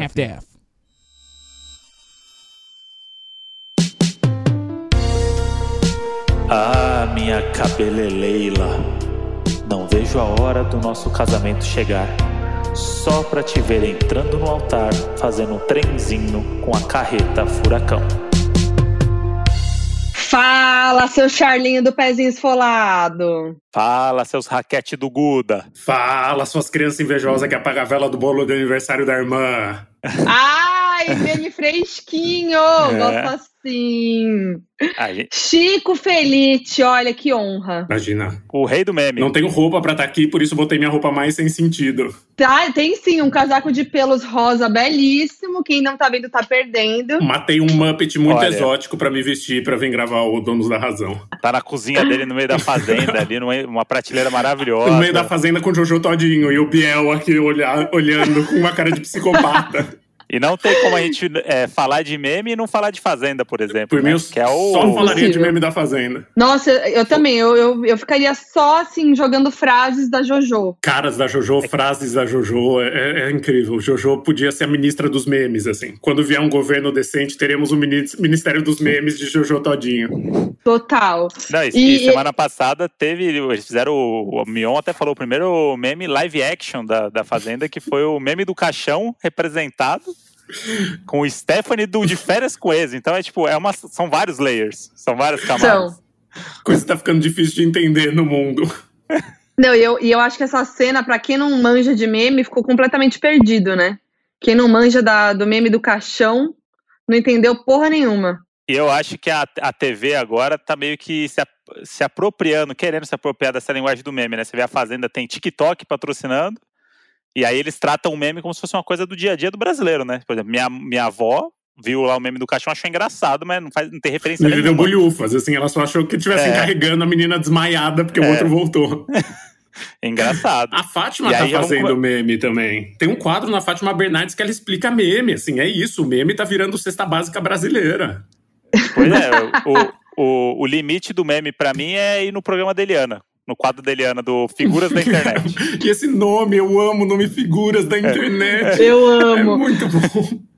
half-deaf. Ah, minha cabeleleila, não vejo a hora do nosso casamento chegar. Só pra te ver entrando no altar, fazendo um trenzinho com a carreta furacão. Fala, seu Charlinho do pezinho esfolado. Fala, seus raquete do Guda. Fala, suas crianças invejosas que apagam a vela do bolo do aniversário da irmã. Ai, meme fresquinho, É. gosto assim. Chico Felite, olha que honra. Imagina. o rei do meme. Não tenho roupa pra estar aqui, por isso botei minha roupa mais sem sentido. Tá, tem sim um casaco de pelos rosa belíssimo. Quem não tá vendo tá perdendo. Matei um Muppet muito Olha. exótico pra me vestir pra vir gravar o Donos da Razão. Tá na cozinha dele, no meio da fazenda, ali, numa uma prateleira maravilhosa. No meio da fazenda com o Jojo Todinho e o Biel aqui olhar, olhando com uma cara de psicopata. E não tem como a gente é, falar de meme e não falar de fazenda, por exemplo. Por né? mim, eu que é o... só falaria de meme da Fazenda. Nossa, eu também, eu, eu, eu ficaria só assim, jogando frases da JoJo. Caras da Jojo, frases da Jojo, é, é incrível. Jojo podia ser a ministra dos memes, assim. Quando vier um governo decente, teremos o mini- Ministério dos Memes de Jojo Todinho. Total. Não, e, E- e semana passada teve, eles fizeram, o, o Mion até falou o primeiro meme live action da, da Fazenda, que foi o meme do caixão representado com o Stephanie do de férias com ex. Então é tipo, é uma, são vários layers, são várias camadas. São. Coisa que tá ficando difícil de entender no mundo. Não, e eu, e eu acho que essa cena, pra quem não manja de meme, ficou completamente perdido, né? Quem não manja da, do meme do caixão não entendeu porra nenhuma. E eu acho que a, a TV agora tá meio que se, se apropriando, querendo se apropriar dessa linguagem do meme, né? Você vê a Fazenda tem TikTok patrocinando, e aí eles tratam o meme como se fosse uma coisa do dia a dia do brasileiro, né? Por exemplo, minha, minha avó viu lá o meme do caixão, achou engraçado, mas não, faz, não tem referência Me deu nenhuma. bolhufas, assim, ela só achou que estivessem É. carregando a menina desmaiada porque o É. outro voltou. Engraçado. A Fátima E tá vamos fazendo come- meme também. Tem um quadro na Fátima Bernardes que ela explica meme, assim, é isso, o meme tá virando cesta básica brasileira. Pois é, o, o, o limite do meme pra mim é ir no programa da Eliana, no quadro da Eliana, do Figuras da Internet. E esse nome, eu amo nome figuras da internet. Eu É amo. muito bom.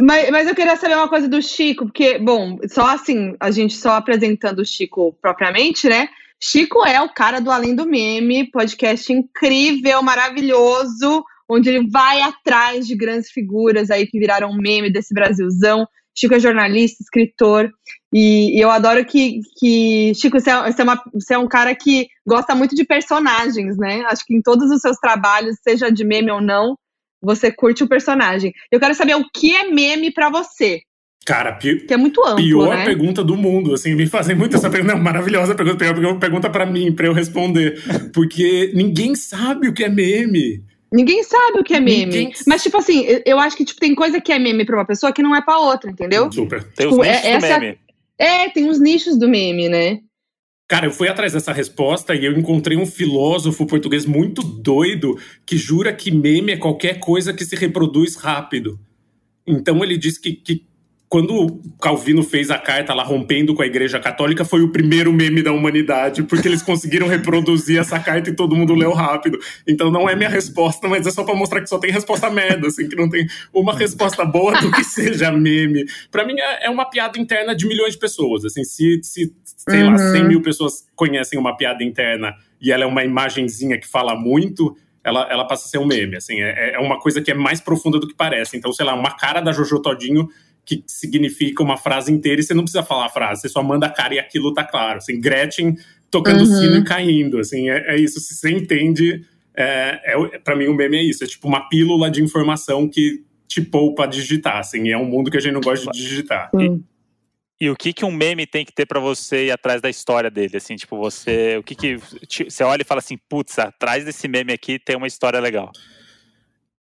Mas, mas eu queria saber uma coisa do Chico, porque, bom, só assim, a gente só apresentando o Chico propriamente, né? Chico é o cara do Além do Meme, podcast incrível, maravilhoso, onde ele vai atrás de grandes figuras aí que viraram meme desse Brasilzão. Chico é jornalista, escritor, e, e eu adoro que, que Chico, você é, você, é uma- você é um cara que gosta muito de personagens, né? Acho que em todos os seus trabalhos, seja de meme ou não, você curte o personagem. Eu quero saber o que é meme pra você, Cara, pi- que é muito amplo, pior né? pergunta do mundo, assim, me fazem muito essa pergunta, não, maravilhosa pergunta, pergunta, pergunta pra mim, pra eu responder, porque ninguém sabe o que é meme. Ninguém sabe o que é meme. Ninguém- Mas, tipo assim, eu- acho que tipo, tem coisa que é meme pra uma pessoa que não é pra outra, entendeu? Super. Tem os Tipo, é- nichos do essa- meme. É, tem uns nichos do meme, né? Cara, eu fui atrás dessa resposta e eu encontrei um filósofo português muito doido que jura que meme é qualquer coisa que se reproduz rápido. Então ele diz que, que quando o Calvino fez a carta lá rompendo com a Igreja Católica, foi o primeiro meme da humanidade, porque eles conseguiram reproduzir essa carta e todo mundo leu rápido. Então não é minha resposta, mas é só pra mostrar que só tem resposta merda, assim, que não tem uma resposta boa do que seja meme. Pra mim é é uma piada interna de milhões de pessoas, assim, se, se sei lá, Uhum. 100 mil pessoas conhecem uma piada interna e ela é uma imagenzinha que fala muito, ela, ela passa a ser um meme, assim, é, é uma coisa que é mais profunda do que parece. Então, sei lá, uma cara da Jojo Todinho que significa uma frase inteira e você não precisa falar a frase, você só manda a cara e aquilo tá claro. Assim, Gretchen tocando Uhum. sino e caindo, assim, é, é isso. Se você entende, é, é, pra mim o meme é isso, é tipo uma pílula de informação que te poupa digitar, assim, e é um mundo que a gente não gosta de digitar. Hum. E o que que um meme tem que ter pra você ir atrás da história dele? Assim, tipo, você. O que que. te- Você olha e fala assim, putz, atrás desse meme aqui tem uma história legal.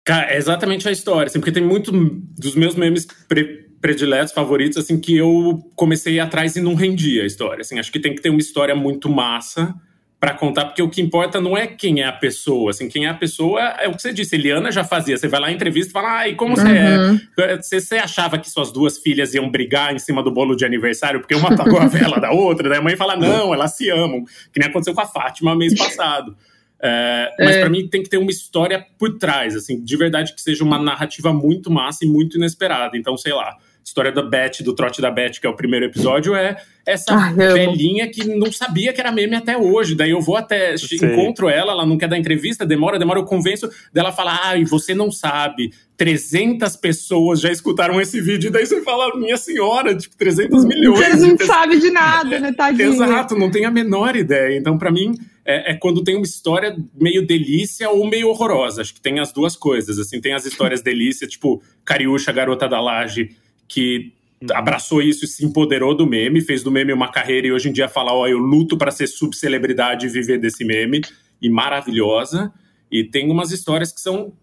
Cara, é exatamente a história, assim, porque tem muito dos meus memes pre- prediletos, favoritos, assim, que eu comecei atrás e não rendia a história, assim, acho que tem que ter uma história muito massa pra contar, porque o que importa não é quem é a pessoa, assim, quem é a pessoa é o que você disse, Eliana já fazia, você vai lá em entrevista e fala, ai, como você Uhum. é? Você, você achava que suas duas filhas iam brigar em cima do bolo de aniversário porque uma apagou a vela da outra, daí a mãe fala, não, elas se amam, que nem aconteceu com a Fátima mês passado. É, mas é. para mim tem que ter uma história por trás, assim, de verdade que seja uma narrativa muito massa e muito inesperada. Então, sei lá, história da Beth, do trote da Beth, que é o primeiro episódio, é essa ah, velhinha que não sabia que era meme até hoje. Daí eu vou até, encontro ela, ela não quer dar entrevista, demora, demora, eu convenço dela falar, ah, e você não sabe, 300 pessoas já escutaram esse vídeo, e daí você fala, minha senhora, tipo, 300 milhões. Você não sabe de nada, né, tadinho. Exato, não tem a menor ideia. Então, para mim, é, é, quando tem uma história meio delícia ou meio horrorosa. Acho que tem as duas coisas. Assim, tem as histórias delícia, tipo Cariúcha, garota da laje, que abraçou isso e se empoderou do meme, fez do meme uma carreira e hoje em dia fala, ó, eu luto para ser subcelebridade e viver desse meme, e maravilhosa. E tem umas histórias que são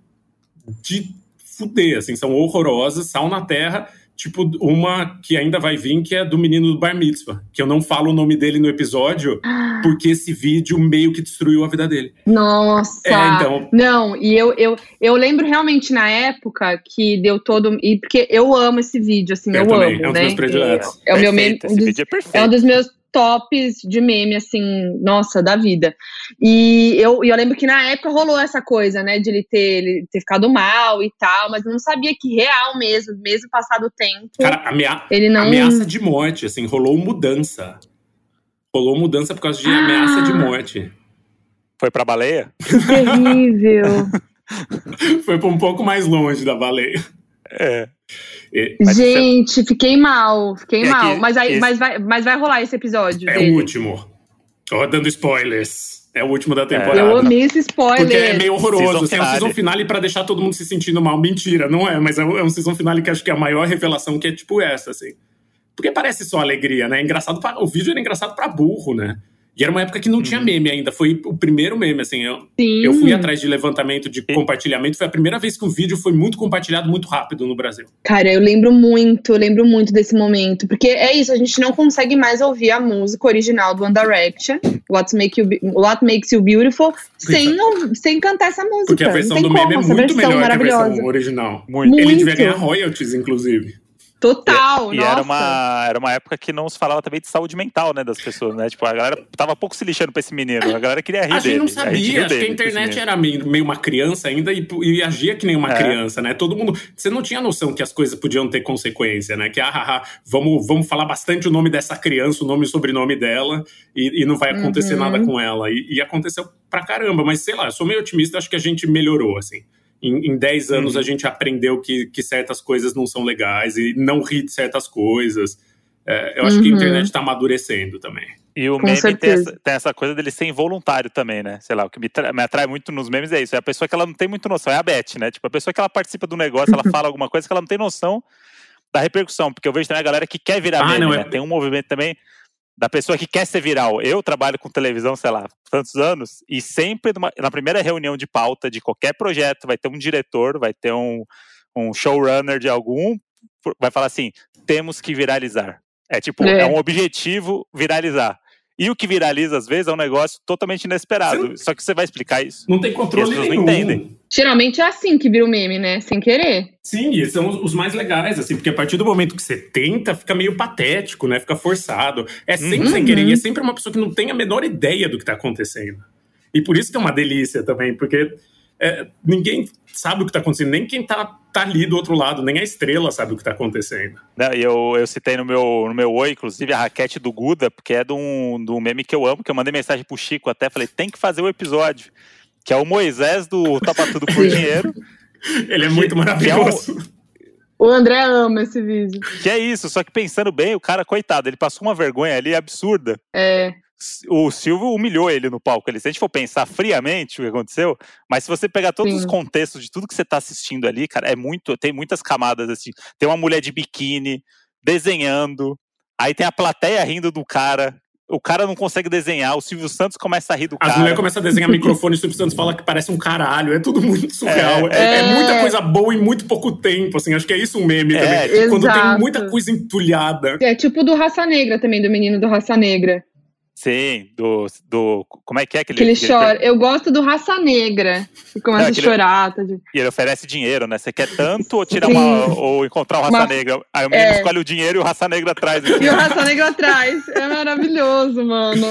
de fuder, assim, são horrorosas, sal na terra, tipo uma que ainda vai vir, que é do menino do Bar Mitzvah, que eu não falo o nome dele no episódio, ah. porque esse vídeo meio que destruiu a vida dele. Nossa! É, então... Não, e eu, eu, eu lembro realmente na época que deu todo... E porque eu amo esse vídeo, assim, eu, eu também, amo, é um né? dos meus prediletos. É, é o meu meme... Um dos, é, é um dos meus tops de meme, assim, nossa, da vida. E eu, eu lembro que na época rolou essa coisa, né, de ele ter, ele ter ficado mal e tal, mas eu não sabia que real mesmo, mesmo passado o tempo. Cara, amea ele não... ameaça de morte, assim, rolou mudança. Rolou mudança por causa de ah. ameaça de morte. Foi pra baleia? Terrível. Foi pra um pouco mais longe da baleia. É. Gente, fiquei mal, fiquei é mal. Mas, aí, esse... mas, vai, mas vai rolar esse episódio. É dele. o último. Tô dando spoilers. É o último da temporada. Eu amei esse spoiler. Porque é meio horroroso. Season assim, é um season finale pra deixar todo mundo se sentindo mal. Mentira, não é. Mas é um é season finale que acho que é a maior revelação que é tipo essa, assim. Porque parece só alegria, né? É engraçado pra, o vídeo era engraçado pra burro, né? E era uma época que não tinha uhum. meme ainda. Foi o primeiro meme, assim. Eu, eu fui atrás de levantamento de compartilhamento. Foi a primeira vez que um vídeo foi muito compartilhado muito rápido no Brasil. Cara, eu lembro muito, eu lembro muito desse momento. Porque é isso, a gente não consegue mais ouvir a música original do One Direction, What, Make you, What Makes You Beautiful, sem, sem cantar essa música. Porque a versão do meme é muito melhor que a versão original. Muito. Ele devia ganhar royalties, inclusive. Total, e, e era uma era uma época que não se falava também de saúde mental, né, das pessoas, né? Tipo, a galera tava pouco se lixando pra esse menino, a galera queria rir a dele. Gente não sabia, acho que a internet era meio, meio uma criança ainda e, e, agia que nem uma é. criança, né? Todo mundo, você não tinha noção que as coisas podiam ter consequência, né? Que ah, ah, ah vamos, vamos falar bastante o nome dessa criança, o nome e o sobrenome dela e, e não vai acontecer uhum. nada com ela. E, e aconteceu pra caramba, mas sei lá, eu sou meio otimista, acho que a gente melhorou, assim em, em 10 anos uhum. a gente aprendeu que, que certas coisas não são legais e não ri de certas coisas. É, eu acho uhum. que a uhum. internet está amadurecendo também. E o Com meme tem essa, tem essa, coisa dele ser involuntário também, né? Sei lá, o que me, me, atrai muito nos memes é isso. É a pessoa que ela não tem muito noção, é a Beth, né? Tipo, a pessoa que ela participa do negócio, ela fala alguma coisa que ela não tem noção da repercussão. Porque eu vejo também a galera que quer virar ah, meme, não, né? é... Tem um movimento também da pessoa que quer ser viral. Eu trabalho com televisão, sei lá, tantos anos, e sempre numa, na primeira reunião de pauta de qualquer projeto vai ter um diretor, vai ter um, um showrunner de algum, vai falar assim: temos que viralizar. É tipo, é, é um objetivo viralizar. E o que viraliza, às vezes, é um negócio totalmente inesperado. Não... Só que você vai explicar isso. Não tem controle nenhum. não entendem. Geralmente é assim que vira o meme, né? Sem querer. Sim, e são os mais legais, assim, porque a partir do momento que você tenta, fica meio patético, né? Fica forçado. É sempre uhum. sem querer, e é sempre uma pessoa que não tem a menor ideia do que tá acontecendo. E por isso que é uma delícia também, porque é, ninguém sabe o que está acontecendo, nem quem está tá ali do outro lado, nem a estrela sabe o que está acontecendo. eu, eu citei no meu, no meu oi, inclusive, a raquete do Guda, porque é de um, de um meme que eu amo, que eu mandei mensagem pro Chico até, falei, tem que fazer o episódio, que é o Moisés do Topa Tudo por Dinheiro. Ele é muito maravilhoso. É um, o André ama esse vídeo. Que é isso, só que pensando bem, o cara, coitado, ele passou uma vergonha ali absurda. É o Silvio humilhou ele no palco. Ele, se a gente for pensar friamente o que aconteceu, mas se você pegar todos Sim. os contextos de tudo que você está assistindo ali, cara, é muito, tem muitas camadas assim. Tem uma mulher de biquíni desenhando, aí tem a plateia rindo do cara. O cara não consegue desenhar, o Silvio Santos começa a rir do As cara. As mulheres começam a desenhar microfone e o Silvio Santos fala que parece um caralho. É tudo muito surreal. É, é, é muita coisa boa em muito pouco tempo, assim. Acho que é isso um meme é, também. Quando tem muita coisa entulhada. É tipo do Raça Negra também, do menino do Raça Negra. Sim, do, do. Como é que é que ele. Que ele chora. Eu gosto do Raça Negra. Que começa Não, a chorar. Tá de... E ele oferece dinheiro, né? Você quer tanto ou tirar uma. ou encontrar o Raça. Negra? Aí o menino é... escolhe o dinheiro e o Raça Negra atrás. Assim. E o Raça Negra atrás. É maravilhoso, mano.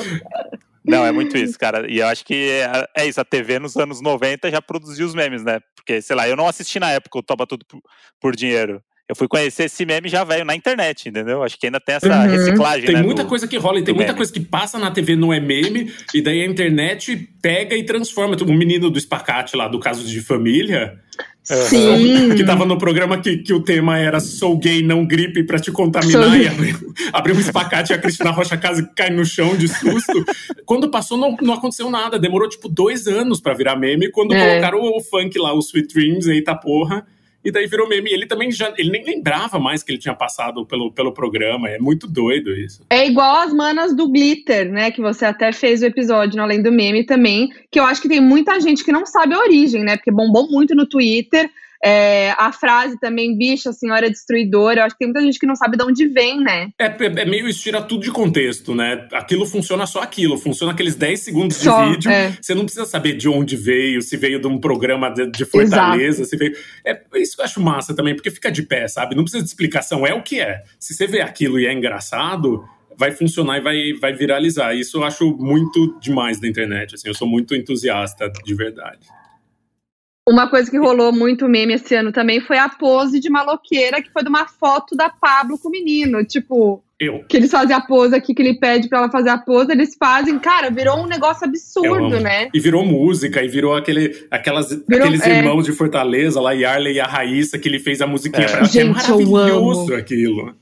Não, é muito isso, cara. E eu acho que é, é, isso, a TV nos anos 90 já produziu os memes, né? Porque, sei lá, eu não assisti na época o Topa Tudo por, por Dinheiro. Eu fui conhecer esse meme já velho na internet, entendeu? Acho que ainda tem essa uhum. reciclagem. Tem né, muita do, coisa que rola e tem muita meme. coisa que passa na TV, não é meme, e daí a internet pega e transforma. O menino do espacate lá, do caso de família. Sim. Que tava no programa que, que o tema era Sou gay, não gripe pra te contaminar. Sou... E abriu, abriu um espacate e a Cristina Rocha Casa cai no chão de susto. quando passou, não, não aconteceu nada. Demorou tipo dois anos pra virar meme. Quando é. colocaram o, o funk lá, o Sweet Dreams, eita porra e daí virou meme. Ele também já, ele nem lembrava mais que ele tinha passado pelo, pelo programa. É muito doido isso. É igual as manas do Glitter, né? Que você até fez o episódio no Além do Meme também. Que eu acho que tem muita gente que não sabe a origem, né? Porque bombou muito no Twitter. É, a frase também, bicha, senhora destruidora, eu acho que tem muita gente que não sabe de onde vem, né? É, é meio isso, tira tudo de contexto, né? Aquilo funciona só aquilo, funciona aqueles 10 segundos só, de vídeo. É. Você não precisa saber de onde veio, se veio de um programa de, de Fortaleza, Exato. se veio. É isso que eu acho massa também, porque fica de pé, sabe? Não precisa de explicação, é o que é. Se você vê aquilo e é engraçado, vai funcionar e vai, vai viralizar. Isso eu acho muito demais da internet. Assim, eu sou muito entusiasta de verdade. Uma coisa que rolou muito meme esse ano também foi a pose de maloqueira, que foi de uma foto da Pablo com o menino. Tipo, eu. Que eles fazem a pose aqui, que ele pede pra ela fazer a pose, eles fazem. Cara, virou um negócio absurdo, né? E virou música, e virou aquele, aquelas, virou, aqueles é. irmãos de Fortaleza lá, Yarley e a Raíssa, que ele fez a musiquinha é. pra ela. É Gente, é maravilhoso aquilo.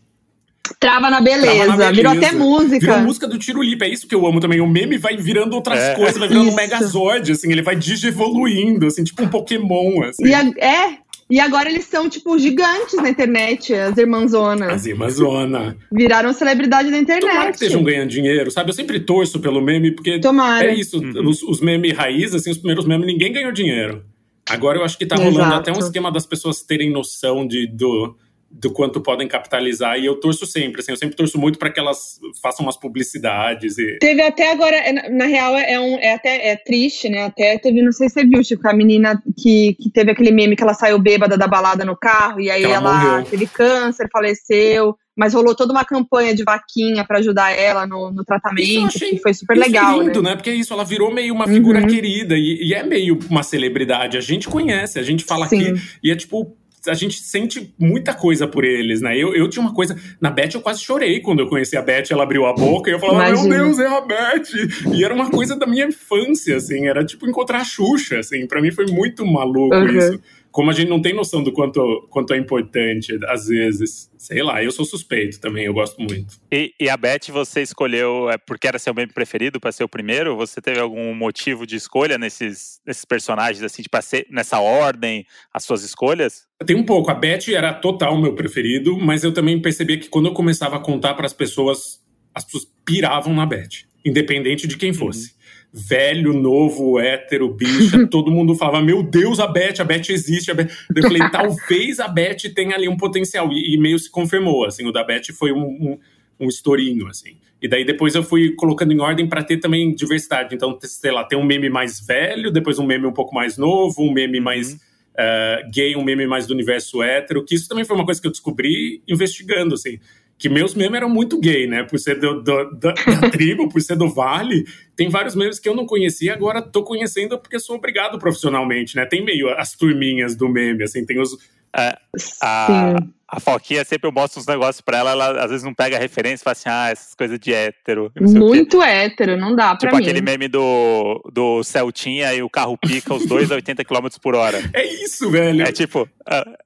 Trava na, beleza. Trava na beleza. Virou até música. Virou música do Tiro Lipa. É isso que eu amo também. O meme vai virando outras é. coisas, vai virando isso. um Megazord, assim. Ele vai digievoluindo, assim, tipo um Pokémon, assim. E a, é, e agora eles são, tipo, gigantes na internet, as irmãzonas. As irmãzonas. Viraram celebridade na internet. Tomara que estejam ganhando dinheiro, sabe? Eu sempre torço pelo meme, porque Tomara. é isso. Uhum. Os, os memes raiz, assim, os primeiros memes, ninguém ganhou dinheiro. Agora eu acho que tá rolando Exato. até um esquema das pessoas terem noção de, do, do quanto podem capitalizar e eu torço sempre, assim, eu sempre torço muito para que elas façam umas publicidades e... Teve até agora, é, na real é, um, é até é triste, né, até teve, não sei se você viu, tipo, a menina que, que teve aquele meme que ela saiu bêbada da balada no carro e aí ela, ela teve câncer, faleceu, mas rolou toda uma campanha de vaquinha para ajudar ela no, no tratamento, achei, que foi super legal, lindo, né? né? Porque é isso, ela virou meio uma figura uhum. querida e, e, é meio uma celebridade, a gente conhece, a gente fala Sim. aqui e é tipo a gente sente muita coisa por eles, né? Eu, eu tinha uma coisa. Na Beth eu quase chorei quando eu conheci a Beth, ela abriu a boca e eu falava, Imagina. meu Deus, é a Beth! E era uma coisa da minha infância, assim, era tipo encontrar a Xuxa, assim, pra mim foi muito maluco uhum. isso como a gente não tem noção do quanto, quanto é importante, às vezes. Sei lá, eu sou suspeito também, eu gosto muito. E, e a Beth, você escolheu é, porque era seu meme preferido para ser o primeiro? Você teve algum motivo de escolha nesses, nesses personagens, assim, de ser nessa ordem, as suas escolhas? Tem um pouco. A Beth era total meu preferido, mas eu também percebia que quando eu começava a contar para as pessoas, as pessoas piravam na Beth, independente de quem fosse. Uhum velho, novo, hétero, bicha, todo mundo falava, meu Deus, a Beth, a Beth existe. A Beth. Eu falei, talvez a Beth tenha ali um potencial. E, e, meio se confirmou, assim, o da Beth foi um, um, um estourinho, assim. E daí depois eu fui colocando em ordem para ter também diversidade. Então, sei lá, tem um meme mais velho, depois um meme um pouco mais novo, um meme mais uh, gay, um meme mais do universo hétero, que isso também foi uma coisa que eu descobri investigando, assim que meus memes eram muito gay, né? Por ser do, do, da, da tribo, por ser do Vale. Tem vários memes que eu não conhecia, agora tô conhecendo porque sou obrigado profissionalmente, né? Tem meio as turminhas do meme, assim, tem os. É, a, a Foquinha sempre eu mostro uns negócios pra ela, ela às vezes não pega a referência e fala assim, ah, essas coisas de hétero. Muito hétero, não dá pra tipo mim. Tipo aquele meme do, do Celtinha e o carro pica os dois a 80 km por hora. É isso, velho. É tipo, uh,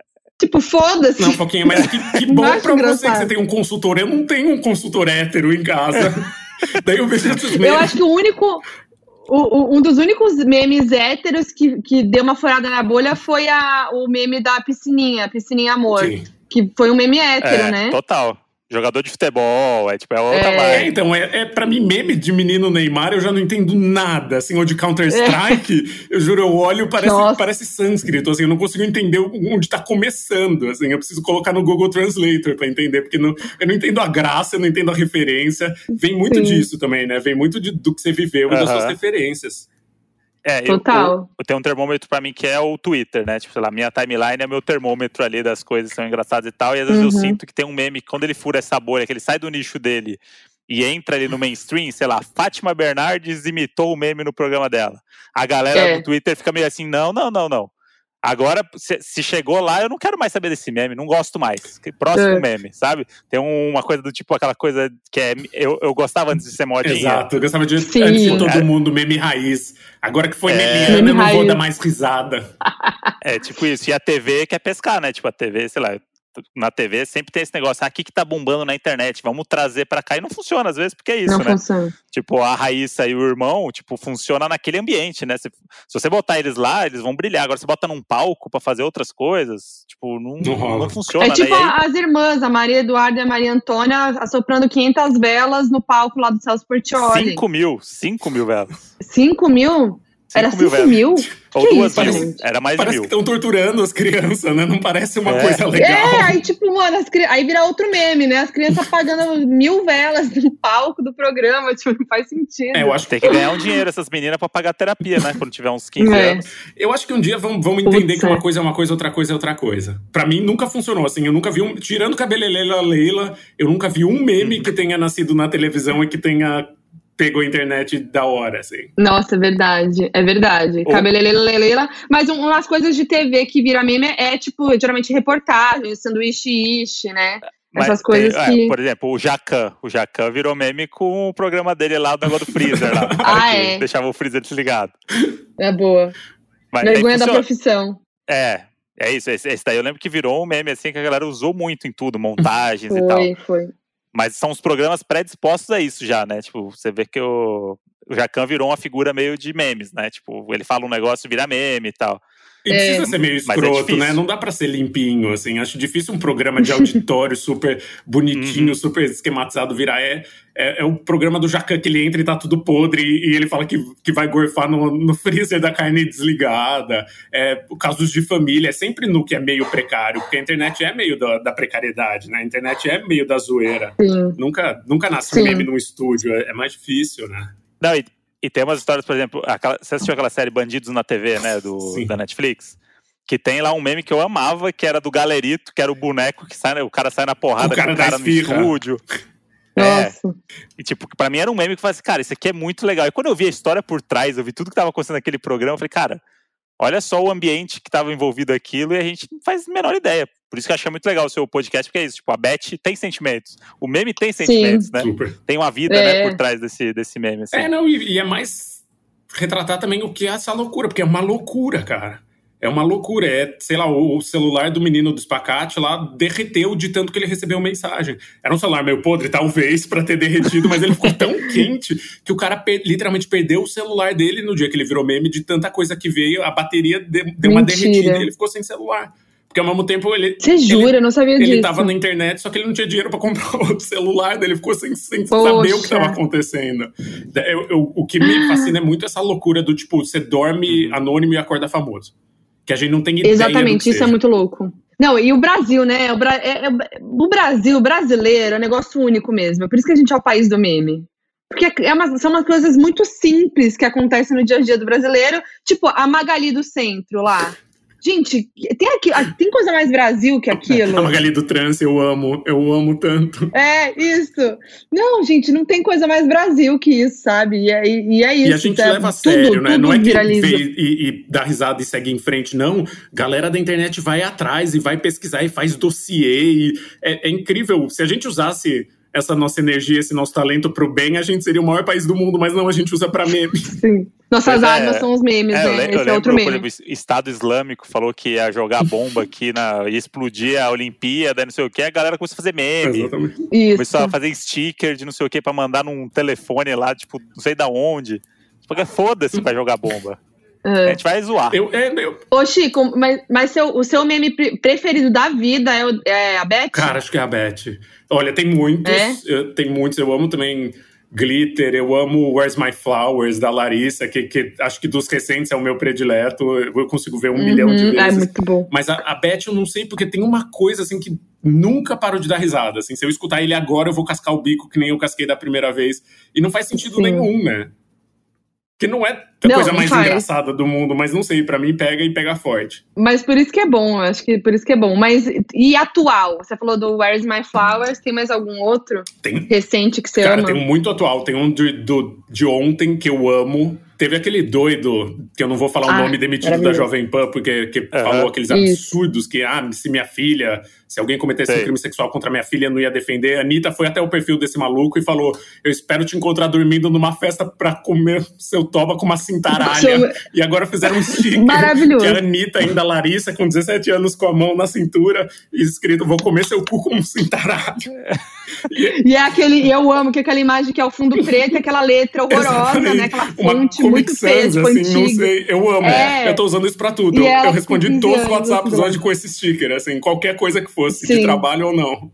Tipo, foda-se. Não, Foquinha, mas que, que bom pra engraçado. você que você tem um consultor. Eu não tenho um consultor hétero em casa. Daí eu vejo esses memes. Eu acho que o único. O, o, um dos únicos memes héteros que, que deu uma furada na bolha foi a, o meme da piscininha, piscininha amor. Sim. Que foi um meme hétero, é, né? Total jogador de futebol, é tipo, é outra é. é então, é, é pra mim, meme de menino Neymar, eu já não entendo nada, assim, ou de Counter-Strike, é. eu juro, eu olho, parece, parece sânscrito, assim, eu não consigo entender onde tá começando, assim, eu preciso colocar no Google Translator pra entender, porque não, eu não entendo a graça, eu não entendo a referência, vem muito Sim. disso também, né, vem muito de, do que você viveu e das suas referências. É, Total. Eu, eu, eu, tenho um termômetro para mim que é o Twitter, né? Tipo, sei lá, minha timeline é meu termômetro ali das coisas que são engraçadas e tal. E às vezes uhum. eu sinto que tem um meme que quando ele fura essa bolha, que ele sai do nicho dele e entra ali no mainstream, sei lá, Fátima Bernardes imitou o meme no programa dela. A galera é. do Twitter fica meio assim, não, não, não, não. Agora, se, chegou lá, eu não quero mais saber desse meme, não gosto mais. Próximo é. meme, sabe? Tem uma coisa do tipo, aquela coisa que é. Eu, eu gostava antes de ser modinha. Exato, eu gostava de Sim. antes de todo é. mundo meme raiz. Agora que foi é. meme, eu não vou dar mais risada. É tipo isso. E a TV quer pescar, né? Tipo, a TV, sei lá, na TV sempre tem esse negócio, ah, aqui que tá bombando na internet, vamos trazer para cá. E não funciona às vezes, porque é isso, não né? Funciona. Tipo, a Raíssa e o irmão, tipo, funciona naquele ambiente, né? Se, se você botar eles lá, eles vão brilhar. Agora, você bota num palco para fazer outras coisas, tipo, não, não, não funciona. É né? tipo né? as irmãs, a Maria Eduarda e a Maria Antônia, assoprando 500 velas no palco lá do Celso Portioli. 5 mil, 5 mil velas. 5 mil? Era 5 mil? Ou que duas isso, mil. Era mais parece de mil. que estão torturando as crianças, né? Não parece uma é. coisa legal. É, aí tipo, mano, as, aí vira outro meme, né? As crianças pagando mil velas no palco do programa, tipo, não faz sentido. É, eu acho que tem que ganhar um dinheiro essas meninas pra pagar terapia, né? Quando tiver uns 15 é. anos. Eu acho que um dia vamos, vamos entender Putz, que uma coisa é uma coisa, outra coisa é outra coisa. Pra mim nunca funcionou assim. Eu nunca vi um. Tirando Cabeleleila Leila, eu nunca vi um meme uhum. que tenha nascido na televisão e que tenha pegou a internet da hora, assim. Nossa, é verdade. É verdade. Ou... Mas umas coisas de TV que vira meme é, tipo, geralmente reportagem, sanduíche ishi, né? Mas Essas coisas tem, é, que... É, por exemplo, o Jacan. O Jacan virou meme com o programa dele lá do negócio do freezer lá. ah, é? Deixava o freezer desligado. É boa. Mas Vergonha da profissão. É, é isso. Esse, esse, daí eu lembro que virou um meme assim que a galera usou muito em tudo, montagens foi, e tal. Foi, foi. Mas são os programas predispostos a isso já, né? Tipo, você vê que o, o Jacan virou uma figura meio de memes, né? Tipo, ele fala um negócio vira meme e tal. E precisa é, ser meio é escroto, é né? Não dá para ser limpinho, assim. Acho difícil um programa de auditório super bonitinho, uhum. super esquematizado virar. É, é, é, o programa do Jacan que ele entra e tá tudo podre e, e ele fala que, que vai gorfar no, no freezer da carne desligada. É, casos de família, é sempre no que é meio precário, porque a internet é meio da, da precariedade, né? A internet é meio da zoeira. Sim. Nunca, nunca nasce Sim. um meme num estúdio, é, é mais difícil, né? Não, e e tem umas histórias, por exemplo, aquela, você assistiu aquela série Bandidos na TV, né, do, da Netflix? Que tem lá um meme que eu amava, que era do Galerito, que era o boneco que sai, o cara sai na porrada o cara com o cara no estúdio. É. E tipo, pra mim era um meme que eu falei assim, cara, isso aqui é muito legal. E quando eu vi a história por trás, eu vi tudo que tava acontecendo naquele programa, eu falei, cara, olha só o ambiente que estava envolvido aquilo e a gente não faz a menor ideia. Por isso que eu achei muito legal o seu podcast, porque é isso, tipo, a Beth tem sentimentos. O meme tem sentimentos, Sim. né? Super. Tem uma vida, né, é. né, por trás desse, desse meme. Assim. É, não, e, e é mais retratar também o que é essa loucura, porque é uma loucura, cara. É uma loucura. É, sei lá, o celular do menino do espacate lá derreteu de tanto que ele recebeu mensagem. Era um celular meio podre, talvez, para ter derretido, mas ele ficou tão quente que o cara per literalmente perdeu o celular dele no dia que ele virou meme de tanta coisa que veio. A bateria deu uma derretida e ele ficou sem celular. Porque ao mesmo tempo ele. Você jura? Ele, não sabia ele disso. Ele tava na internet, só que ele não tinha dinheiro para comprar outro celular, daí ele ficou sem, sem saber o que estava acontecendo. Eu, eu, o que me fascina é muito essa loucura do tipo, você dorme anônimo e acorda famoso. Que a gente não tem ideia. Exatamente, isso é seja. é muito louco. Não, e o Brasil, né? O, Bra é, é, o Brasil, o brasileiro, é um negócio único mesmo. É por isso que a gente é o país do meme. Porque é uma, são umas coisas muito simples que acontecem no dia a dia do brasileiro. Tipo, a Magali do Centro lá. Gente, tem, aqui, ah, tem coisa mais Brasil que aquilo? A Magali do Trans, eu amo, eu amo tanto. É, isso. Não, gente, não tem coisa mais Brasil que isso, sabe? E é, e é isso. E a gente é, leva a sério, tudo, né? Tudo não é que vê e, e, dá risada e segue em frente, não. Galera da internet vai atrás e vai pesquisar e faz dossiê. E é, é incrível. Se a gente usasse essa nossa energia, esse nosso talento pro bem, a gente seria o maior país do mundo, mas não, a gente usa pra meme. Sim. Nossas armas é, são os memes, é, né? Esse lembro, é outro meme. Por exemplo, Estado Islâmico falou que ia jogar bomba aqui, na, ia explodir a Olimpíada, não sei o que, a galera começou a fazer meme. Exatamente. Isso. Começou a fazer sticker de não sei o que pra mandar num telefone lá, tipo, não sei da onde. Porque foda-se pra jogar bomba. Uhum. A gente vai zoar. Eu, é, eu... Ô, Chico, mas, mas seu, o seu meme preferido da vida é, o, é a Beth? Cara, acho que é a Beth. Olha, tem muitos. É? Eu, tem muitos. Eu amo também Glitter, eu amo Where's My Flowers, da Larissa, que, que acho que dos recentes é o meu predileto. Eu consigo ver um uhum, milhão de é vezes. É muito bom. Mas a, a Beth eu não sei, porque tem uma coisa assim que nunca paro de dar risada. Assim, se eu escutar ele agora, eu vou cascar o bico que nem eu casquei da primeira vez. E não faz sentido Sim. nenhum, né? Que não é a não, coisa mais faz. engraçada do mundo, mas não sei, para mim pega e pega forte. Mas por isso que é bom, acho que por isso que é bom. Mas e atual? Você falou do Where's My Flowers, tem mais algum outro tem, recente que você cara, ama? Cara, tem um muito atual, tem um de, do, de ontem que eu amo, Teve aquele doido, que eu não vou falar ah, o nome demitido da Jovem Pan, porque que falou aqueles absurdos que, ah, se minha filha, se alguém cometesse Sei. um crime sexual contra minha filha, não ia defender. A Anitta foi até o perfil desse maluco e falou: Eu espero te encontrar dormindo numa festa pra comer seu toba com uma cintaralha. e agora fizeram um sticker. Maravilhoso. Que a Anitta, ainda Larissa, com 17 anos, com a mão na cintura, escrito: Vou comer seu cu com um cintaralho. e é aquele, eu amo que é aquela imagem que é o fundo preto, aquela letra horrorosa, né? Aquela fonte muito feia, tipo, assim, não sei. Eu amo. É. Eu tô usando isso pra tudo. Eu, eu, respondi todos os WhatsApps hoje com esse sticker, assim, qualquer coisa que fosse, Sim. de trabalho ou não.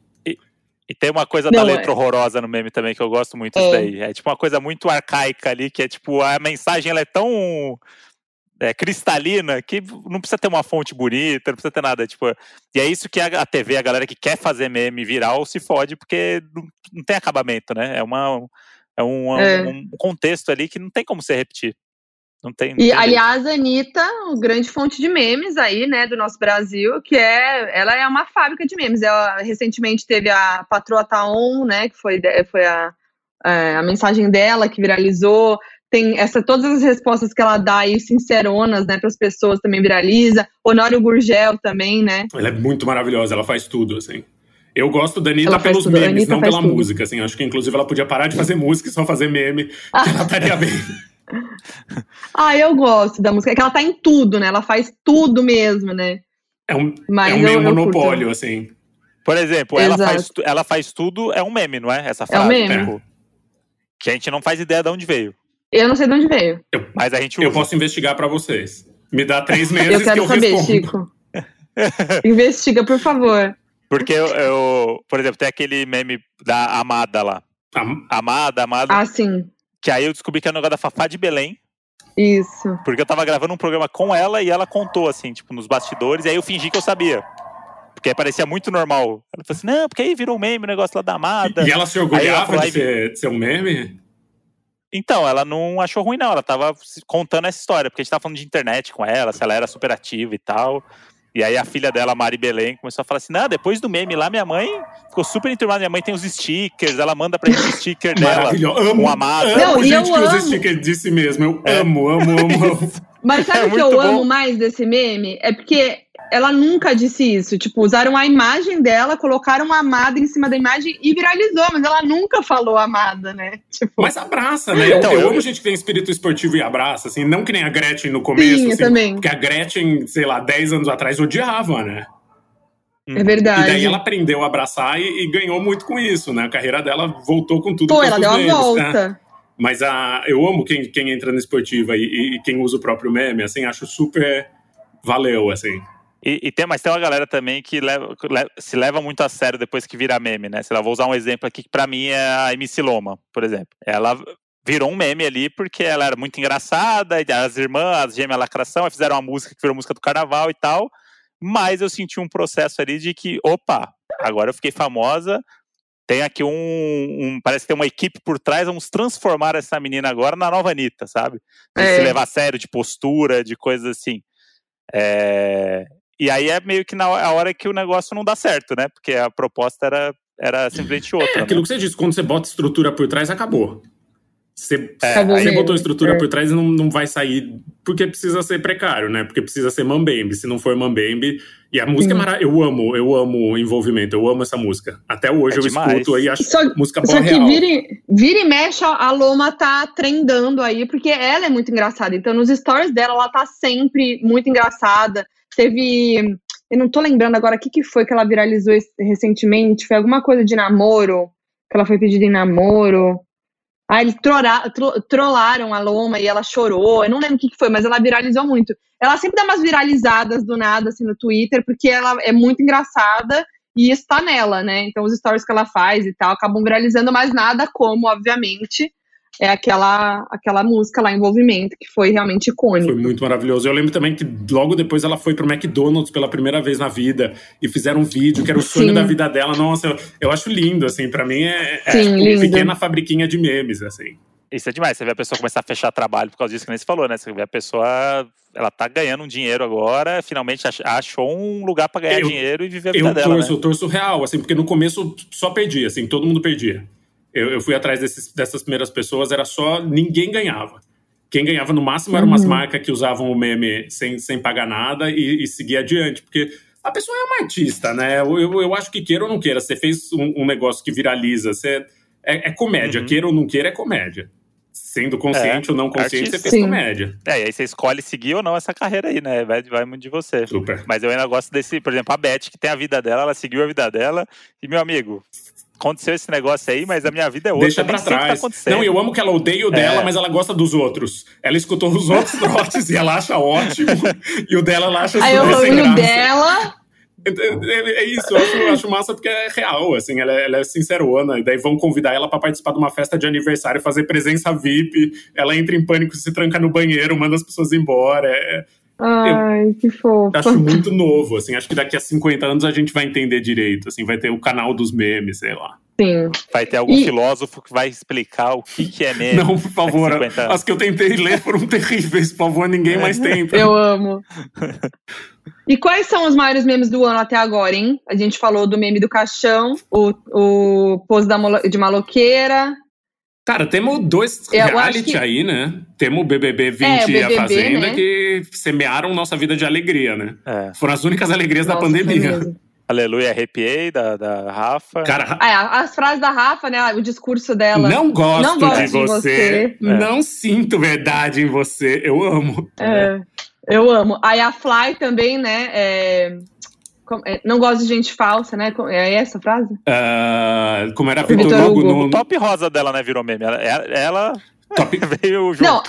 E tem uma coisa não, da letra é... horrorosa no meme também que eu gosto muito é. daí. É tipo uma coisa muito arcaica ali, que é tipo, a mensagem ela é tão é, cristalina que não precisa ter uma fonte bonita, não precisa ter nada. Tipo, e é isso que a, a TV, a galera que quer fazer meme viral, se fode, porque não, não tem acabamento, né? É uma, é um, é. um, contexto ali que não tem como se repetir. Não tem, não e, tem aliás, a Anitta, grande fonte de memes aí, né, do nosso Brasil, que é, ela é uma fábrica de memes. Ela recentemente teve a Patroa Taon, né, que foi, foi a, a, é, a mensagem dela que viralizou. Tem essa, todas as respostas que ela dá aí, sinceronas, né, para as pessoas também viraliza. Honório Gurgel também, né. Ela é muito maravilhosa, ela faz tudo, assim. Eu gosto da Anitta pelos tudo. memes, Anitta não pela tudo. música. Assim, acho que inclusive ela podia parar de fazer música e só fazer meme, ah. que ela estaria bem. ah, eu gosto da música. É que ela tá em tudo, né? Ela faz tudo mesmo, né? É um, Mas é um meio monopólio, assim. Por exemplo, ela faz, ela faz tudo, é um meme, não é? Essa frase. É um meme. Tipo, que a gente não faz ideia de onde veio. Eu não sei de onde veio. Eu, Mas a gente usa. Eu posso investigar para vocês. Me dá três meses eu quero que eu saber, respondo. Chico. Investiga, por favor. Porque eu, eu, por exemplo, tem aquele meme da Amada lá. Am Amada, Amada. Ah, sim. Que aí eu descobri que é o negócio da Fafá de Belém. Isso. Porque eu tava gravando um programa com ela e ela contou, assim, tipo, nos bastidores, e aí eu fingi que eu sabia. Porque aí parecia muito normal. Ela falou assim, não, porque aí virou um meme o negócio lá da Amada. E ela se orgulhava ela de, ser, de ser um meme? Então, ela não achou ruim, não. Ela tava contando essa história, porque a gente tava falando de internet com ela, se ela era super ativa e tal. E aí a filha dela, Mari Belém, começou a falar assim: não, depois do meme lá, minha mãe ficou super enturmada. Minha mãe tem os stickers, ela manda pra gente o sticker dela. Amo, com amado. Amo não, gente que amo. usa sticker disse mesmo. Eu é. amo, amo, amo, amo. Mas sabe é o que eu bom. amo mais desse meme? É porque ela nunca disse isso. Tipo, usaram a imagem dela, colocaram a amada em cima da imagem e viralizou, mas ela nunca falou amada, né? Tipo... Mas abraça, né? Então, eu, eu amo gente que tem espírito esportivo e abraça, assim, não que nem a Gretchen no começo, Sim, assim, também. porque a Gretchen, sei lá, 10 anos atrás odiava, né? É verdade. E daí ela aprendeu a abraçar e, e, ganhou muito com isso, né? A carreira dela voltou com tudo. Pô, ela deu a volta. Né? Mas a, eu amo quem, quem entra na esportiva e, e, quem usa o próprio meme, assim, acho super valeu, assim. E, e, tem, mas tem uma galera também que leva, se leva muito a sério depois que vira meme, né? Sei lá, vou usar um exemplo aqui que pra mim é a MC Loma, por exemplo. Ela virou um meme ali porque ela era muito engraçada, e as irmãs, as gêmeas lacração, fizeram uma música que virou música do carnaval e tal. Mas eu senti um processo ali de que, opa, agora eu fiquei famosa, tem aqui um, um, Parece que tem uma equipe por trás, vamos transformar essa menina agora na nova Anitta, sabe? De é. se levar a sério, de postura, de coisas assim. É, e aí é meio que na hora que o negócio não dá certo, né? Porque a proposta era, era simplesmente outra. É, aquilo né? que você disse, quando você bota estrutura por trás, acabou. Você, é, você botou estrutura é. por trás e não, não vai sair porque precisa ser precário, né? Porque precisa ser mambembe. Se não for mambembe. E a música Sim. é maravilhosa. Eu amo, eu amo o envolvimento, eu amo essa música. Até hoje é eu demais. escuto e acho só, música boa Só que real. Vira, vira e mexe, a Loma tá trendando aí, porque ela é muito engraçada. Então, nos stories dela, ela tá sempre muito engraçada. Teve. Eu não tô lembrando agora o que, que foi que ela viralizou recentemente. Foi alguma coisa de namoro, que ela foi pedida em namoro. Ah, eles trollaram a Loma e ela chorou. Eu não lembro o que, que foi, mas ela viralizou muito. Ela sempre dá umas viralizadas do nada, assim, no Twitter, porque ela é muito engraçada e está nela, né? Então os stories que ela faz e tal acabam viralizando, mas nada como, obviamente, é aquela, aquela música lá, Envolvimento, que foi realmente icônica. Foi muito maravilhoso. Eu lembro também que logo depois ela foi pro McDonald's pela primeira vez na vida e fizeram um vídeo que era o sonho Sim. da vida dela. Nossa, eu, eu acho lindo, assim, para mim é, é Sim, uma pequena fabriquinha de memes, assim. Isso é demais. Você vê a pessoa começar a fechar trabalho por causa disso que nem você falou, né? Você vê a pessoa, ela tá ganhando um dinheiro agora, finalmente achou um lugar para ganhar eu, dinheiro e viver a vida eu dela. Torço, né? Eu torço real, assim, porque no começo só perdia, assim, todo mundo perdia. Eu, eu fui atrás desses, dessas primeiras pessoas, era só. ninguém ganhava. Quem ganhava no máximo eram umas Uhum. marcas que usavam o meme sem, sem pagar nada e, e seguir adiante, porque a pessoa é uma artista, né? Eu, eu, eu acho que queira ou não queira, você fez um, um negócio que viraliza, você, é, é comédia, Uhum. queira ou não queira, é comédia. Sendo consciente É, ou não consciente, artista. você fez Sim. comédia. É, e aí você escolhe seguir ou não essa carreira aí, né? Vai, vai muito de você. Super. Mas eu ainda gosto desse, por exemplo, a Beth, que tem a vida dela, ela seguiu a vida dela. E, meu amigo, aconteceu esse negócio aí, mas a minha vida é outra. Deixa pra o tá trás. acontecendo. não, eu amo que ela odeia o dela, É. mas ela gosta dos outros. Ela escutou os outros trotes e ela acha ótimo. e o dela ela acha Aí eu super sem olho graça. dela. É é isso, eu acho, eu acho massa porque é real, assim, ela, é- ela é sincerona, e daí vão convidar ela pra participar de uma festa de aniversário, fazer presença VIP, ela entra em pânico, se tranca no banheiro, manda as pessoas embora, é, Ai, que fofo. eu acho muito novo, assim, acho que daqui a 50 anos a gente vai entender direito, assim, vai ter o canal dos memes, sei lá. Sim. Vai ter algum E- filósofo que vai explicar o que, que é meme. Não, por favor, daqui a 50 anos. as que eu tentei ler foram terríveis, por favor, ninguém mais tenta. Eu amo. E quais são os maiores memes do ano até agora, hein? A gente falou do meme do caixão, o, o pose da de maloqueira. Cara, temos dois Eu acho reality que- aí, né? Temos o BBB 20 É, o e a BBB, Fazenda né? que semearam nossa vida de alegria, né? É. Foram as únicas alegrias da Nossa, foi pandemia. Aleluia, arrepiei da, da Rafa. Cara, Ah, é, as frases da Rafa, né? O discurso dela. não gosto, Não gosto de, de você, você. É. não sinto verdade em você, eu amo. É, eu amo. Aí a Fly também, né? É, não gosto de gente falsa, né? É essa a frase? Ah, como era Vitor Vitor Hugo Hugo. no O top rosa dela, né, virou meme. Ela, ela top. veio junto. Não,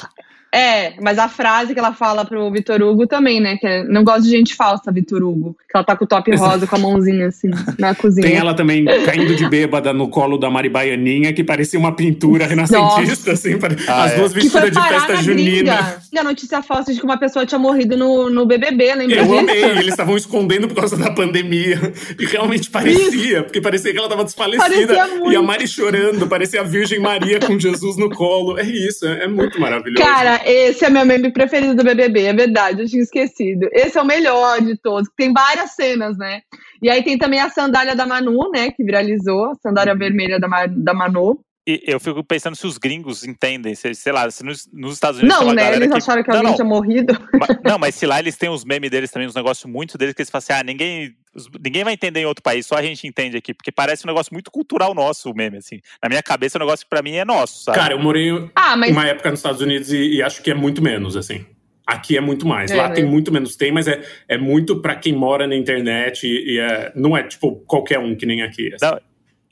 é, mas a frase que ela fala pro Vitor Hugo também, né? Que é, não gosto de gente falsa, Vitor Hugo. Que ela tá com o top rosa, com a mãozinha assim, na cozinha. Tem ela também caindo de bêbada no colo da Mari Baianinha, que parecia uma pintura renascentista, assim, pare- Ah, as é. duas vestidas de festa na junina. gringa. E a notícia falsa de que uma pessoa tinha morrido no, no BBB, lembra Eu disso? amei, eles estavam escondendo por causa da pandemia. E realmente parecia, porque parecia que ela estava desfalecida. E a Mari chorando, parecia a Virgem Maria com Jesus no colo. É isso, é, é muito maravilhoso. Cara, esse é meu meme preferido do BBB, é verdade, eu tinha esquecido. Esse é o melhor de todos, tem várias cenas, né? E aí tem também a sandália da Manu, né, que viralizou, a sandália Uhum. vermelha da, da Manu. E eu fico pensando se os gringos entendem, se, sei lá, se nos, nos Estados Unidos Não, né, eles que... acharam que não, alguém não, tinha morrido. mas, não, mas se lá eles têm os memes deles também, uns negócios muito deles que eles falam assim, ah, ninguém, ninguém vai entender em outro país, só a gente entende aqui, porque parece um negócio muito cultural nosso o meme, assim. Na minha cabeça é um negócio que pra mim é nosso, sabe? Cara, eu morei Ah, mas uma época nos Estados Unidos e, e acho que é muito menos, assim. Aqui é muito mais. É, Lá né? tem muito menos, tem, mas é, é muito pra quem mora na internet e, e é, não é tipo qualquer um que nem aqui. assim. Não,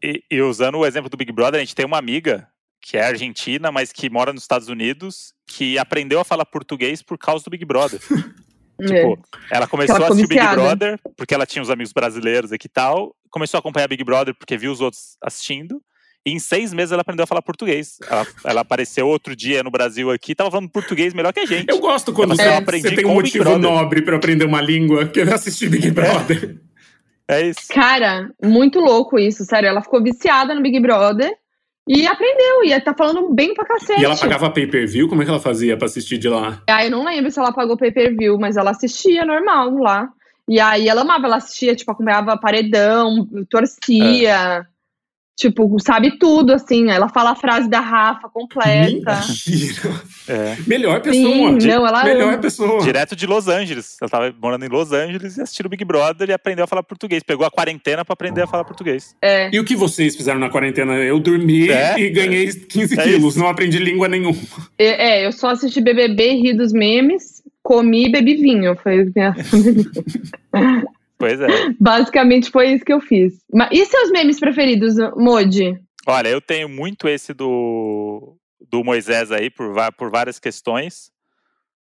E, e usando o exemplo do Big Brother, a gente tem uma amiga que é argentina, mas que mora nos Estados Unidos, que aprendeu a falar português por causa do Big Brother. é. Tipo, ela começou Ela a assistir o Big viciada. Brother, porque ela tinha os amigos brasileiros aqui e tal. Começou a acompanhar Big Brother porque viu os outros assistindo. E em seis meses ela aprendeu a falar português. Ela, ela apareceu outro dia no Brasil aqui, tava falando português melhor que a gente. Eu gosto quando você, aprendi você tem um motivo nobre pra aprender uma língua, que é assistir Big Brother. É isso. Cara, muito louco isso, sério. Ela ficou viciada no Big Brother e aprendeu, e tá falando bem pra cacete. E ela pagava pay-per-view? Como é que ela fazia pra assistir de lá? Aí eu não lembro se ela pagou pay-per-view, mas ela assistia normal lá. E aí ela amava, ela assistia, tipo, acompanhava paredão, torcia. Tipo, sabe tudo, assim. Ela fala a frase da Rafa completa. Mentira. É. Melhor pessoa. Sim, não, ela Melhor ama. pessoa. Direto de Los Angeles. Ela tava morando em Los Angeles e assistindo o Big Brother e aprendeu a falar português. Pegou a quarentena pra aprender a falar português. É. E o que vocês fizeram na quarentena? Eu dormi É? e ganhei 15 É quilos. Não aprendi língua nenhuma. É, é, eu só assisti BBB, ri dos memes, comi e bebi vinho. Foi minha... Pois é. Basicamente foi isso que eu fiz. Mas, e seus memes preferidos, Modi? Olha, eu tenho muito esse do, do Moisés aí, por, por várias questões.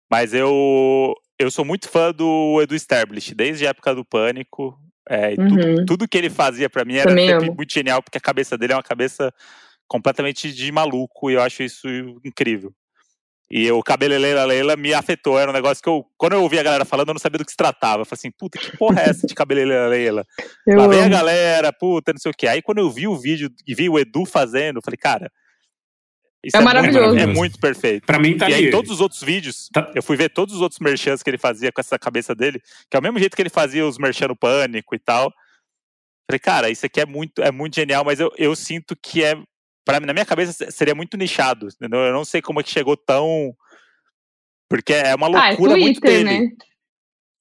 Mas eu, eu sou muito fã do Edu Sterblich, desde a época do Pânico. É, e tudo, Uhum. tudo que ele fazia pra mim era Também sempre amo. muito genial, porque a cabeça dele é uma cabeça completamente de maluco, e eu acho isso incrível. E o cabelo Leila Leila me afetou, era um negócio que eu, quando eu ouvi a galera falando, eu não sabia do que se tratava. Eu falei assim, puta, que porra é essa de cabelo Leila Leila? Eu Lá vem a galera, puta, não sei o que. Aí quando eu vi o vídeo e vi o Edu fazendo, eu falei, cara, Isso É maravilhoso. É muito perfeito. Pra mim tá e ali. aí, todos os outros vídeos, Tá. eu fui ver todos os outros merchans que ele fazia com essa cabeça dele, que é o mesmo jeito que ele fazia os merchan no pânico e tal. Falei, cara, isso aqui é muito, é muito genial, mas eu, eu sinto que é. Mim, na minha cabeça seria muito nichado. Entendeu? Eu não sei como é que chegou tão. Porque é uma Ah, é loucura muito Twitter, dele. né?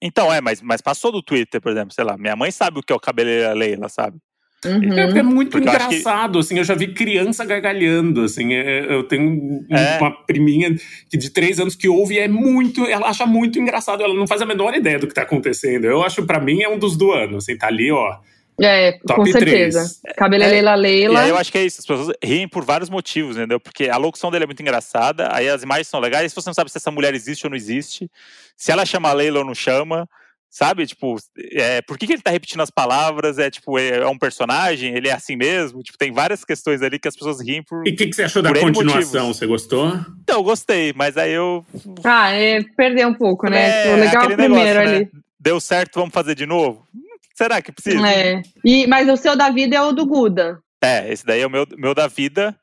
Então, é, mas, mas passou do Twitter, por exemplo, sei lá. Minha mãe sabe o que é o cabeleira Leila, sabe? Uhum. É, é muito Porque eu acho que- engraçado, assim, eu já vi criança gargalhando, assim, é- eu tenho um- É. uma priminha que de três anos que ouve e é muito, ela acha muito engraçado, ela não faz a menor ideia do que tá acontecendo. Eu acho, pra mim, é um dos do ano, assim, tá ali, ó, É, top com certeza. três. Cabeleleila E Leila. aí eu acho que é isso, as pessoas riem por vários motivos, entendeu? Porque a locução dele é muito engraçada, aí as imagens são legais, se você não sabe se essa mulher existe ou não existe, se ela chama Leila ou não chama, sabe? Tipo, é, por que, que ele tá repetindo as palavras? É tipo, é, é um personagem? Ele é assim mesmo? Tipo, tem várias questões ali que as pessoas riem por. E o que, que você achou da continuação? motivos. Você gostou? Então, eu gostei, mas aí eu. Ah, é, perdeu um pouco, né? É, o legal é o primeiro negócio, ali. né? Deu certo, vamos fazer de novo? Será que precisa? É. E, mas o seu da vida é o do Guda. É, esse daí é o meu, meu da vida,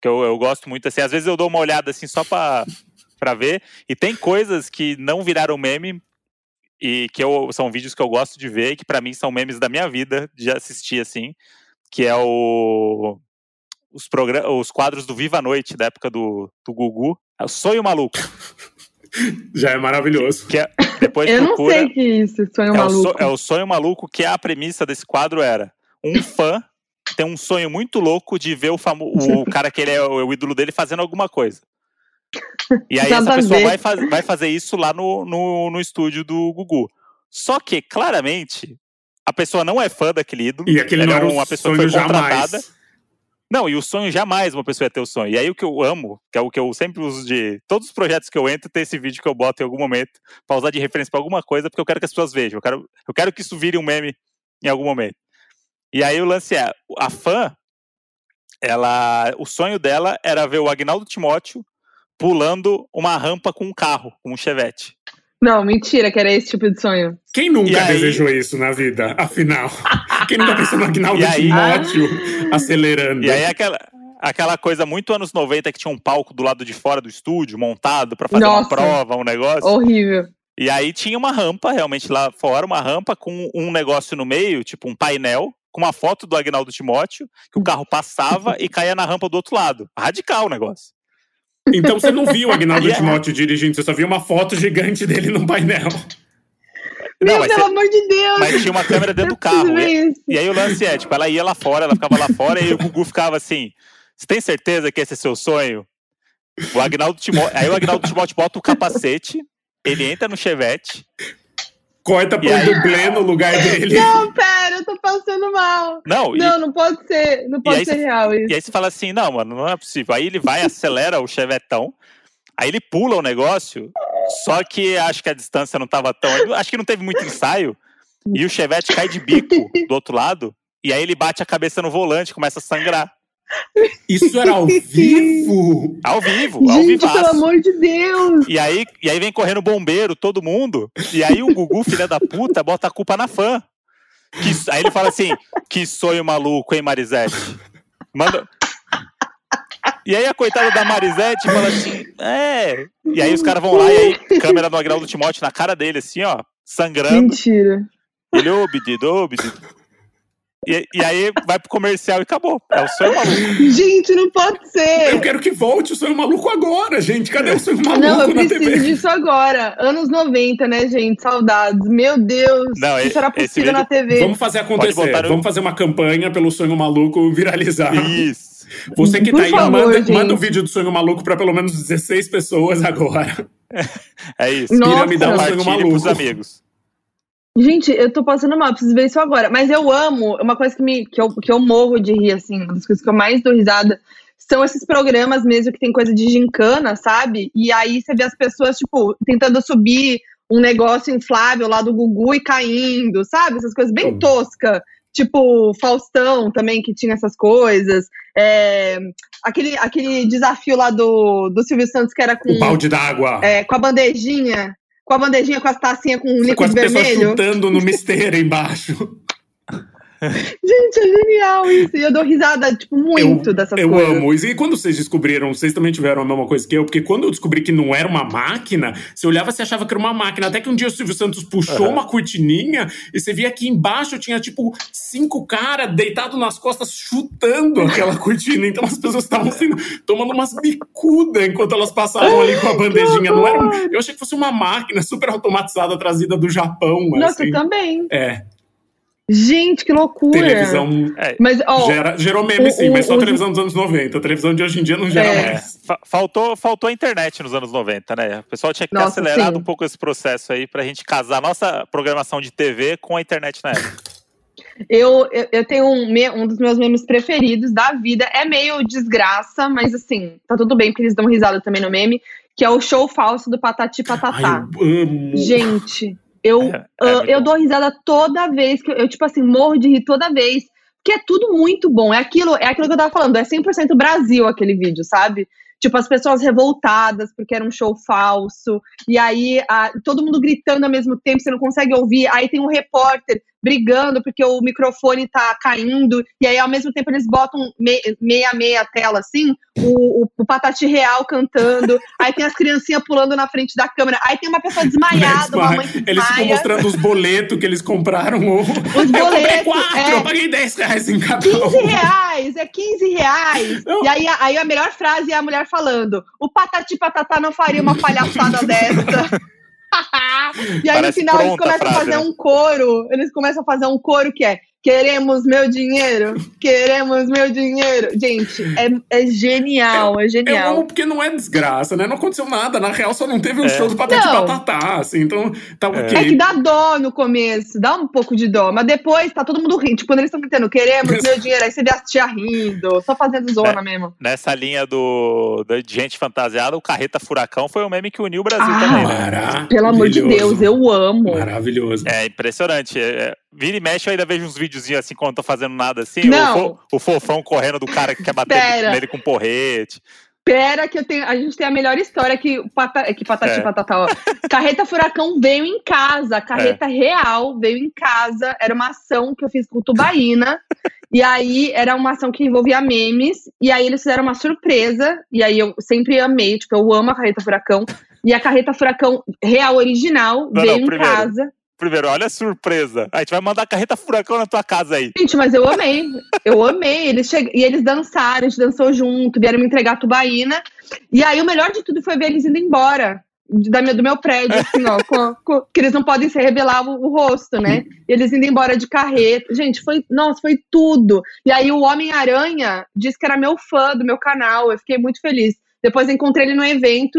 que eu, eu gosto muito, assim, às vezes eu dou uma olhada, assim, só pra, pra ver, e tem coisas que não viraram meme, e que eu, são vídeos que eu gosto de ver, e que pra mim são memes da minha vida, de assistir, assim, que é o... Os, os quadros do Viva a Noite, da época do, do Gugu, é o Sonho Maluco, Já é maravilhoso. que é, depois Eu não procura... sei que isso, sonho É o, maluco. so- é o sonho maluco que a premissa desse quadro era um fã tem um sonho muito louco de ver o, famo- o cara que ele é o, o ídolo dele fazendo alguma coisa. E aí Nada essa pessoa vai, faz- vai fazer isso lá no, no, no estúdio do Gugu. Só que, claramente, a pessoa não é fã daquele ídolo. E aquele ela não é era uma um pessoa que foi contratada. jamais. Não, e o sonho jamais uma pessoa ia ter o sonho. E aí o que eu amo, que é o que eu sempre uso de. Todos os projetos que eu entro, tem esse vídeo que eu boto em algum momento pra usar de referência pra alguma coisa, porque eu quero que as pessoas vejam. Eu quero, eu quero que isso vire um meme em algum momento. E aí o lance é, a fã, ela. O sonho dela era ver o Agnaldo Timóteo pulando uma rampa com um carro, com um chevette. Não, mentira, que era esse tipo de sonho. Quem nunca E aí- desejou isso na vida, afinal? Quem nunca pensou no Agnaldo E aí- Timóteo acelerando? E aí aquela. Aquela coisa muito anos 90 que tinha um palco do lado de fora do estúdio, montado pra fazer uma Nossa. prova, um negócio. Horrível. E aí tinha uma rampa, realmente lá fora, uma rampa com um negócio no meio, tipo um painel, com uma foto do Agnaldo Timóteo, que o carro passava e caía na rampa do outro lado. Radical o negócio. Então você não viu o Agnaldo Yeah. Timóteo dirigindo, você só viu uma foto gigante dele num painel. Não, Meu, pelo cê- amor de Deus! mas tinha uma câmera dentro do Eu preciso carro. E, e aí o lance é, tipo, ela ia lá fora, ela ficava lá fora, e o Gugu ficava assim: Você tem certeza que esse é seu sonho? O Agnaldo Timóteo. Aí o Agnaldo Timóteo bota o capacete, ele entra no chevette. Corta pra um dublê no lugar dele. Não, pera, eu tô passando mal. Não, e- Não, não pode ser, não pode ser cê- real isso. E aí você fala assim, não, mano, não é possível. Aí ele vai, acelera o chevetão, aí ele pula o negócio, só que acho que a distância não tava tão. Acho que não teve muito ensaio. E o chevette cai de bico do outro lado, e aí ele bate a cabeça no volante, começa a sangrar. Isso era ao vivo? Ao vivo, ao Gente, pelo amor de Deus! E aí, e aí vem correndo bombeiro, todo mundo. E aí o Gugu, filha da puta, bota a culpa na fã. Que- aí ele fala assim: que sonho maluco, hein, Marisete? Manda. E aí a coitada da Marisete fala assim: é. E aí os caras vão lá e aí, câmera do Agnaldo Timóteo na cara dele, assim, ó, sangrando. Mentira. Ele, ô, Bidido, ô, Bidido. E, e aí vai pro comercial e acabou. É o sonho maluco. Gente, não pode ser! Eu quero que volte o sonho maluco agora, gente. Cadê o sonho maluco Não, eu na preciso TV? disso agora. Anos 90, né, gente? Saudades. Meu Deus. Não, isso era possível vídeo- na TV. Vamos fazer acontecer. Vamos fazer uma campanha pelo sonho maluco viralizar. Isso. Você que Por tá aí, favor, manda, gente. manda o vídeo do sonho maluco pra pelo menos 16 pessoas agora. É isso. Nossa. Piramidal sonho Compartilhe pros maluco. amigos. Gente, eu tô passando mal, preciso ver isso agora. Mas eu amo, uma coisa que, me, que, eu, que eu morro de rir, assim, uma das coisas que eu mais dou risada são esses programas mesmo que tem coisa de gincana, sabe? E aí você vê as pessoas, tipo, tentando subir um negócio inflável lá do Gugu e caindo, sabe? Essas coisas bem toscas. Tipo, Faustão também, que tinha essas coisas. É, aquele, aquele desafio lá do, do Silvio Santos, que era com, O balde d'água. é, com a bandejinha, com a bandejinha com as tacinhas com com líquido as pessoas vermelho. chutando no misteiro embaixo. Gente, é genial isso. E eu dou risada, tipo, muito eu, dessas eu coisas. Eu amo. E quando vocês descobriram, vocês também tiveram a mesma coisa que eu? Porque quando eu descobri que não era uma máquina, você olhava e achava que era uma máquina. Até que um dia o Silvio Santos puxou uhum. uma cortininha e você via aqui embaixo tinha, tipo, cinco caras deitados nas costas chutando aquela cortina. Então as pessoas estavam assim, tomando umas bicudas enquanto elas passavam ali com a bandejinha. Não era, eu achei que fosse uma máquina super automatizada trazida do Japão. Nossa, assim. também. É. Gente, que loucura! Televisão É. Mas, ó, gera, gerou meme o- sim, o- mas só o- televisão dos anos 90. A televisão de hoje em dia não gera É. mais. Fa- Faltou, faltou a internet nos anos 90, né? O pessoal tinha que ter Nossa, acelerado sim. um pouco esse processo aí pra gente casar a nossa programação de TV com a internet na época. eu, eu, eu tenho um, um dos meus memes preferidos da vida. É meio desgraça, mas assim, tá tudo bem, porque eles dão risada também no meme, que é o show falso do Patati Ai, Patatá. eu amo. Gente, eu, É, é ah, eu dou risada toda vez que eu, eu, tipo assim, morro de rir toda vez. Porque é tudo muito bom. É aquilo, é aquilo que eu tava falando, é 100% Brasil aquele vídeo, sabe? Tipo, as pessoas revoltadas porque era um show falso. E aí, a- todo mundo gritando ao mesmo tempo, você não consegue ouvir. Aí tem um repórter brigando porque o microfone tá caindo. E aí, ao mesmo tempo, eles botam me- meia meia a tela, assim, o, o, o Patati Real cantando. Aí tem as criancinhas pulando na frente da câmera. Aí tem uma pessoa desmaiada, uma mãe que Eles ficam desmaia. mostrando os boletos que eles compraram. Os Os eu comprei boletos, quatro, é. eu paguei 10 reais em cada 15 um. reais, é 15 reais. Não. E aí, a- aí a melhor frase é a mulher falando: o Patati Patatá não faria uma palhaçada dessa. e aí no Parece final eles a começam a fazer né? um coro. Eles começam a fazer um coro que é Queremos meu dinheiro, queremos meu dinheiro. Gente, é, é genial, é Eu genial. amo porque não é desgraça, né? Não aconteceu nada. Na real, só não teve um É. show do Patati Não. Patatá, assim. Então, tá ok. É que dá dó no começo, dá um pouco de dó, mas depois tá todo mundo rindo. Tipo, quando eles estão gritando, queremos meu dinheiro, aí você vê as tia rindo, só fazendo zona mesmo. Nessa linha do, da- de gente fantasiada, o Carreta Furacão foi um meme que uniu o Brasil Ah, também, né? Maravilhoso. Pelo amor de Deus, eu amo. Maravilhoso. É impressionante. É, é, vira e mexe, eu ainda vejo uns videozinhos assim quando eu tô fazendo nada assim. Não. O, fo- o fofão correndo do cara que quer bater Pera. nele com porrete. Pera que eu tenho, a gente tem a melhor história que pata, que patati É. patatá, ó. Carreta Furacão veio em casa, a carreta real veio em casa, era uma ação que eu fiz com Tubaína. e aí era uma ação que envolvia memes, e aí eles fizeram uma surpresa, e aí eu sempre amei, tipo, eu amo a Carreta Furacão. E a Carreta Furacão real original Não, veio não, em primeiro. casa. Primeiro, olha a surpresa. A gente vai mandar Carreta Furacão na tua casa aí. Gente, mas eu amei. Eu amei. Eles che... E eles dançaram, a gente dançou junto, vieram me entregar a tubaína. E aí o melhor de tudo foi ver eles indo embora. Da minha, do meu prédio, assim, ó. com- com- que eles não podem se revelar o, o rosto, né? Eles indo embora de carreta. Gente, foi. Nossa, foi tudo. E aí o Homem-Aranha disse que era meu fã do meu canal. Eu fiquei muito feliz. Depois encontrei ele no evento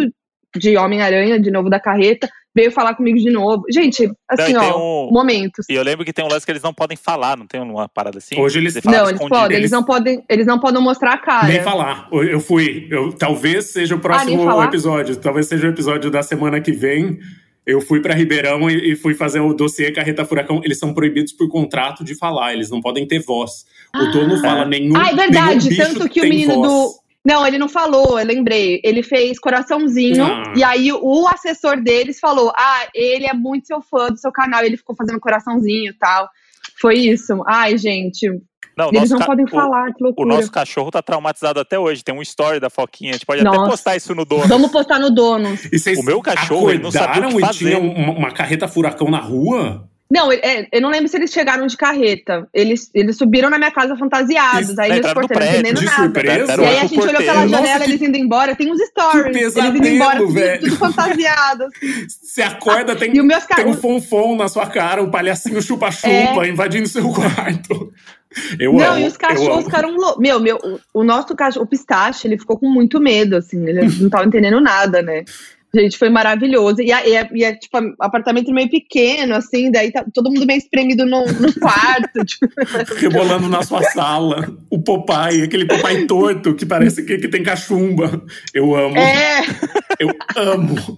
de Homem-Aranha, de novo da carreta. Veio falar comigo de novo. Gente, assim, Não, tem ó, um- momentos. E eu lembro que tem um lance que eles não podem falar, não tem uma parada assim? Hoje eles- Você fala Não, eles podem, eles não podem, eles não podem mostrar a cara. Nem falar. Eu- fui. Eu, talvez seja o nem próximo falar? episódio. Talvez seja o episódio da semana que vem. Eu fui pra Ribeirão e, e fui fazer o dossiê Carreta Furacão. Eles são proibidos por contrato de falar. Eles não podem ter voz. O dono fala nenhum. Ah, é verdade. Tanto que o menino voz. do. Não, ele não falou, eu lembrei. Ele fez coraçãozinho. Ah. E aí o assessor deles falou: Ah, ele é muito seu fã do seu canal. Ele ficou fazendo coraçãozinho e tal. Foi isso. Ai, gente. Não, eles não ca- podem o- falar, que O loucura. nosso cachorro tá traumatizado até hoje. Tem um story da Foquinha. A gente pode até Nossa. postar isso no dono. Vamos postar no. E vocês O meu cachorro, ele não sabia o que acordaram e fazer. tinha uma carreta furacão na rua? Não, é, eu não lembro se eles chegaram de carreta. Eles, eles subiram na minha casa fantasiados. Isso, aí do porteiros não entendendo de nada. surpresa? E aí a gente olhou pela janela, Nossa, eles indo embora. Tem uns stories. Eles indo pesadelo, embora, tudo, velho. tudo fantasiado. Você acorda, tem, E os meus tem um fonfon na sua cara, o palhacinho chupa-chupa invadindo seu quarto. Eu Não, amo, e os cachorros ficaram loucos. Meu, meu, o, o nosso cachorro, o pistache, ele ficou com muito medo, assim. Ele não tava entendendo nada, né? Gente, foi maravilhoso. E, a- e, a- e é, tipo, apartamento meio pequeno, assim, daí tá todo mundo meio espremido no, no quarto. tipo. Rebolando na sua sala. O Popeye, aquele Popeye torto que parece que, que tem cachumba. Eu amo. É. Eu amo.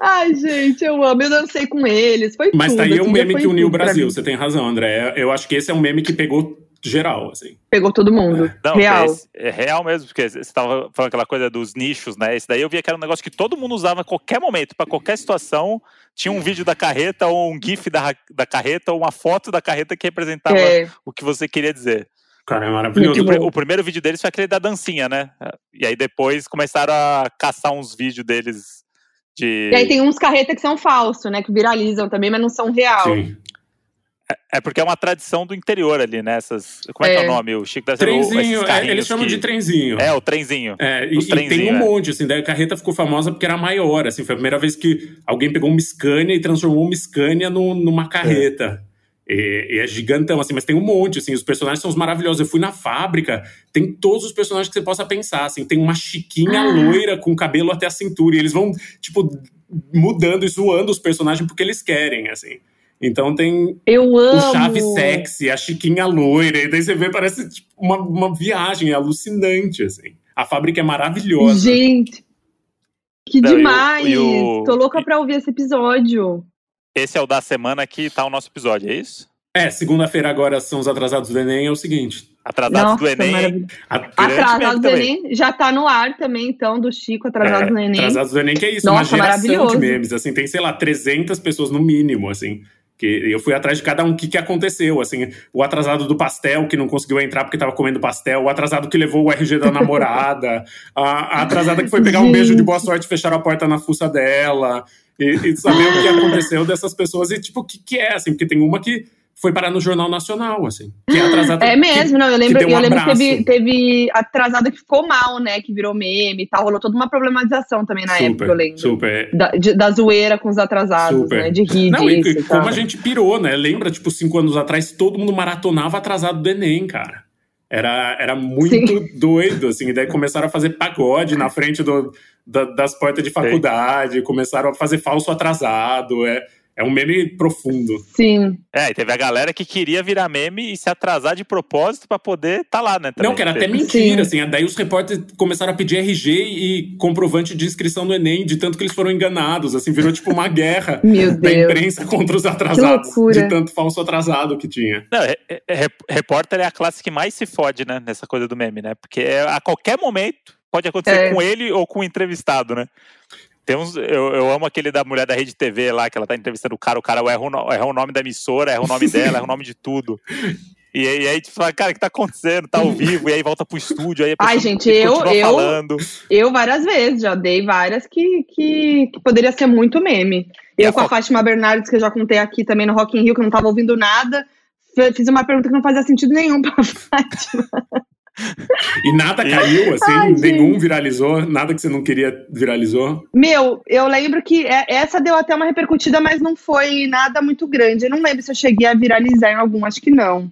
Ai, gente, eu amo. Eu dancei com eles. Foi Mas tudo. tá aí um dia meme que uniu o Brasil, você tem razão, André. Eu acho que esse é um meme que pegou geral, assim. Pegou todo mundo. É. Não, real. É, é, real mesmo, porque você estava falando aquela coisa dos nichos, né? Esse daí eu via que era um negócio que todo mundo usava a qualquer momento, para qualquer situação. Tinha um vídeo da carreta, ou um GIF da, da carreta, ou uma foto da carreta que representava é. o que você queria dizer. Cara, é maravilhoso. O, o, primeiro vídeo deles foi aquele da dancinha, né? E aí depois começaram a caçar uns vídeos deles de. E aí tem uns carretas que são falsos, né? Que viralizam também, mas não são real. Sim. É, é porque é uma tradição do interior ali, né? Essas, como é, é que é o nome? O Chico da Trenzinho, é, eles chamam que... de trenzinho. É, o trenzinho. É, e, e tem um é. monte, assim, daí a carreta ficou famosa porque era maior, assim, foi a primeira vez que alguém pegou uma Scania e transformou uma Scania no, numa carreta. E, e, é gigantão, assim, mas tem um monte, assim, os personagens são os maravilhosos. Eu fui na fábrica, tem todos os personagens que você possa pensar, assim, tem uma chiquinha ah. loira com cabelo até a cintura, e eles vão, tipo, mudando e zoando os personagens porque eles querem, assim. Então tem Eu amo. o chave sexy, a chiquinha loira, e daí você vê, parece tipo, uma, uma viagem é alucinante, assim. A fábrica é maravilhosa. Gente, que Não, demais! E o, e o... Tô louca pra ouvir esse episódio. Esse é o da semana que tá o nosso episódio, é isso? É, segunda-feira agora são os atrasados do Enem, é o seguinte. Atrasados Nossa, do Enem. Atrasados do Enem já tá no ar também, então, do Chico, Atrasados é, do Enem. Atrasados do Enem, que é isso, Nossa, uma geração de memes, assim, tem, sei lá, 300 pessoas no mínimo, assim. Que eu fui atrás de cada um, o que, que aconteceu, assim, o atrasado do pastel, que não conseguiu entrar porque tava comendo pastel, o atrasado que levou o RG da namorada, a, a atrasada que foi pegar um beijo de boa sorte e fecharam a porta na fuça dela, e, e saber o que aconteceu dessas pessoas e, tipo, o que, que é, assim, porque tem uma que foi parar no Jornal Nacional, assim. Que é atrasada. É mesmo, que, não. Eu lembro, um eu lembro que teve, teve atrasada que ficou mal, né? Que virou meme e tal. Rolou toda uma problematização também na super, época, eu lembro. Super. Da, de, da zoeira com os atrasados, super. né? De rir não, disso. E, e como a gente pirou, né? Lembra, tipo, cinco anos atrás, todo mundo maratonava atrasado do Enem, cara. Era, era muito Sim. doido, assim. E daí começaram a fazer pagode na frente do, da, das portas de faculdade, Sim. começaram a fazer falso atrasado. É, é um meme profundo. Sim. É, e teve a galera que queria virar meme e se atrasar de propósito para poder estar tá lá, né? Também. Não, que era até mentira, Sim. assim. Daí os repórteres começaram a pedir RG e comprovante de inscrição no Enem, de tanto que eles foram enganados, assim, virou tipo uma guerra da imprensa contra os atrasados. De tanto falso atrasado que tinha. Não, repórter é a classe que mais se fode, né, nessa coisa do meme, né? Porque a qualquer momento pode acontecer é. com ele ou com o entrevistado, né? Tem uns, eu, eu amo aquele da mulher da Rede TV lá, que ela tá entrevistando o cara, o cara erra o, erra o nome da emissora, erra o nome dela, erra o nome de tudo. E, e aí, tipo, fala, cara, o que tá acontecendo? Tá ao vivo, e aí volta pro estúdio, aí Ai, gente, eu, eu, falando. eu várias vezes, já dei várias que, que, que poderia ser muito meme. E eu com a Fátima Bernardes, que eu já contei aqui também no Rock in Rio, que eu não tava ouvindo nada, fiz uma pergunta que não fazia sentido nenhum pra Fátima. E nada caiu, assim, Ai, nenhum viralizou, nada que você não queria viralizou? Meu, eu lembro que é, essa deu até uma repercutida, mas não foi nada muito grande. Eu não lembro se eu cheguei a viralizar em algum, acho que não.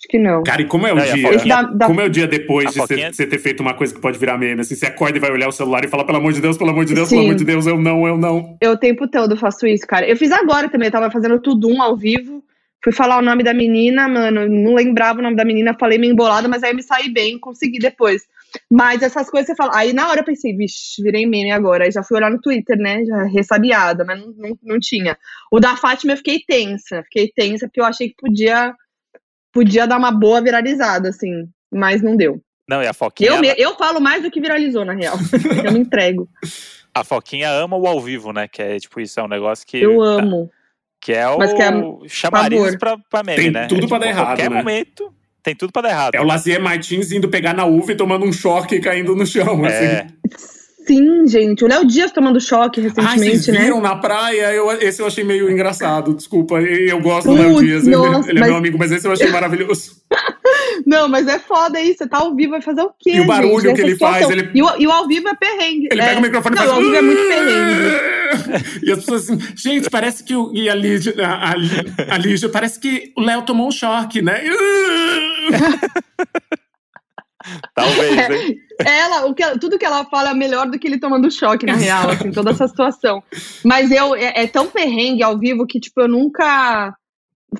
Acho que não. Cara, e como é o não, dia? Da, da... Como é o dia depois de você, você ter feito uma coisa que pode virar meme? Assim, você acorda e vai olhar o celular e fala, pelo amor de Deus, pelo amor de Deus, Sim. pelo amor de Deus, eu não, eu não. Eu o tempo todo faço isso, cara. Eu fiz agora também, eu tava fazendo tudo um ao vivo. Fui falar o nome da menina, mano, não lembrava o nome da menina, falei meio embolada, mas aí eu me saí bem, consegui depois. Mas essas coisas você fala. Aí na hora eu pensei, vixe, virei meme agora. Aí já fui olhar no Twitter, né? Já ressabiada, mas não, não, não tinha. O da Fátima eu fiquei tensa. Fiquei tensa porque eu achei que podia, podia dar uma boa viralizada, assim. Mas não deu. Não, e a Foquinha. Eu, eu falo mais do que viralizou, na real. eu me entrego. A Foquinha ama o ao vivo, né? Que é tipo, isso é um negócio que. Eu amo. Que é o Mas que é chamariz pra, pra meme, tem né? tudo é, pra tipo, dar errado, qualquer né? momento tem tudo pra dar errado. É o Lazier Martins indo pegar na uva e tomando um choque e caindo no chão, é. assim. Sim, gente. O Léo Dias tomando choque recentemente, ah, vocês viram né? na praia? Eu, esse eu achei meio engraçado, desculpa. Eu gosto do Léo Dias, nossa, ele, ele, é meu amigo, mas esse eu achei maravilhoso. Não, mas é foda isso. Você tá ao vivo, vai fazer o quê? E o barulho gente? que ele faz. Ele... E, o, e o ao vivo é perrengue. Ele é... pega o microfone Não, e faz. O ao vivo é muito perrengue. e as pessoas assim, gente, parece que o. E a Lígia, a, a, a Lígia parece que o Léo tomou um choque, né? Talvez, hein? Ela, o que, tudo que ela fala é melhor do que ele tomando choque, na real, assim, toda essa situação. Mas eu, é, é, tão perrengue ao vivo que, tipo, eu nunca.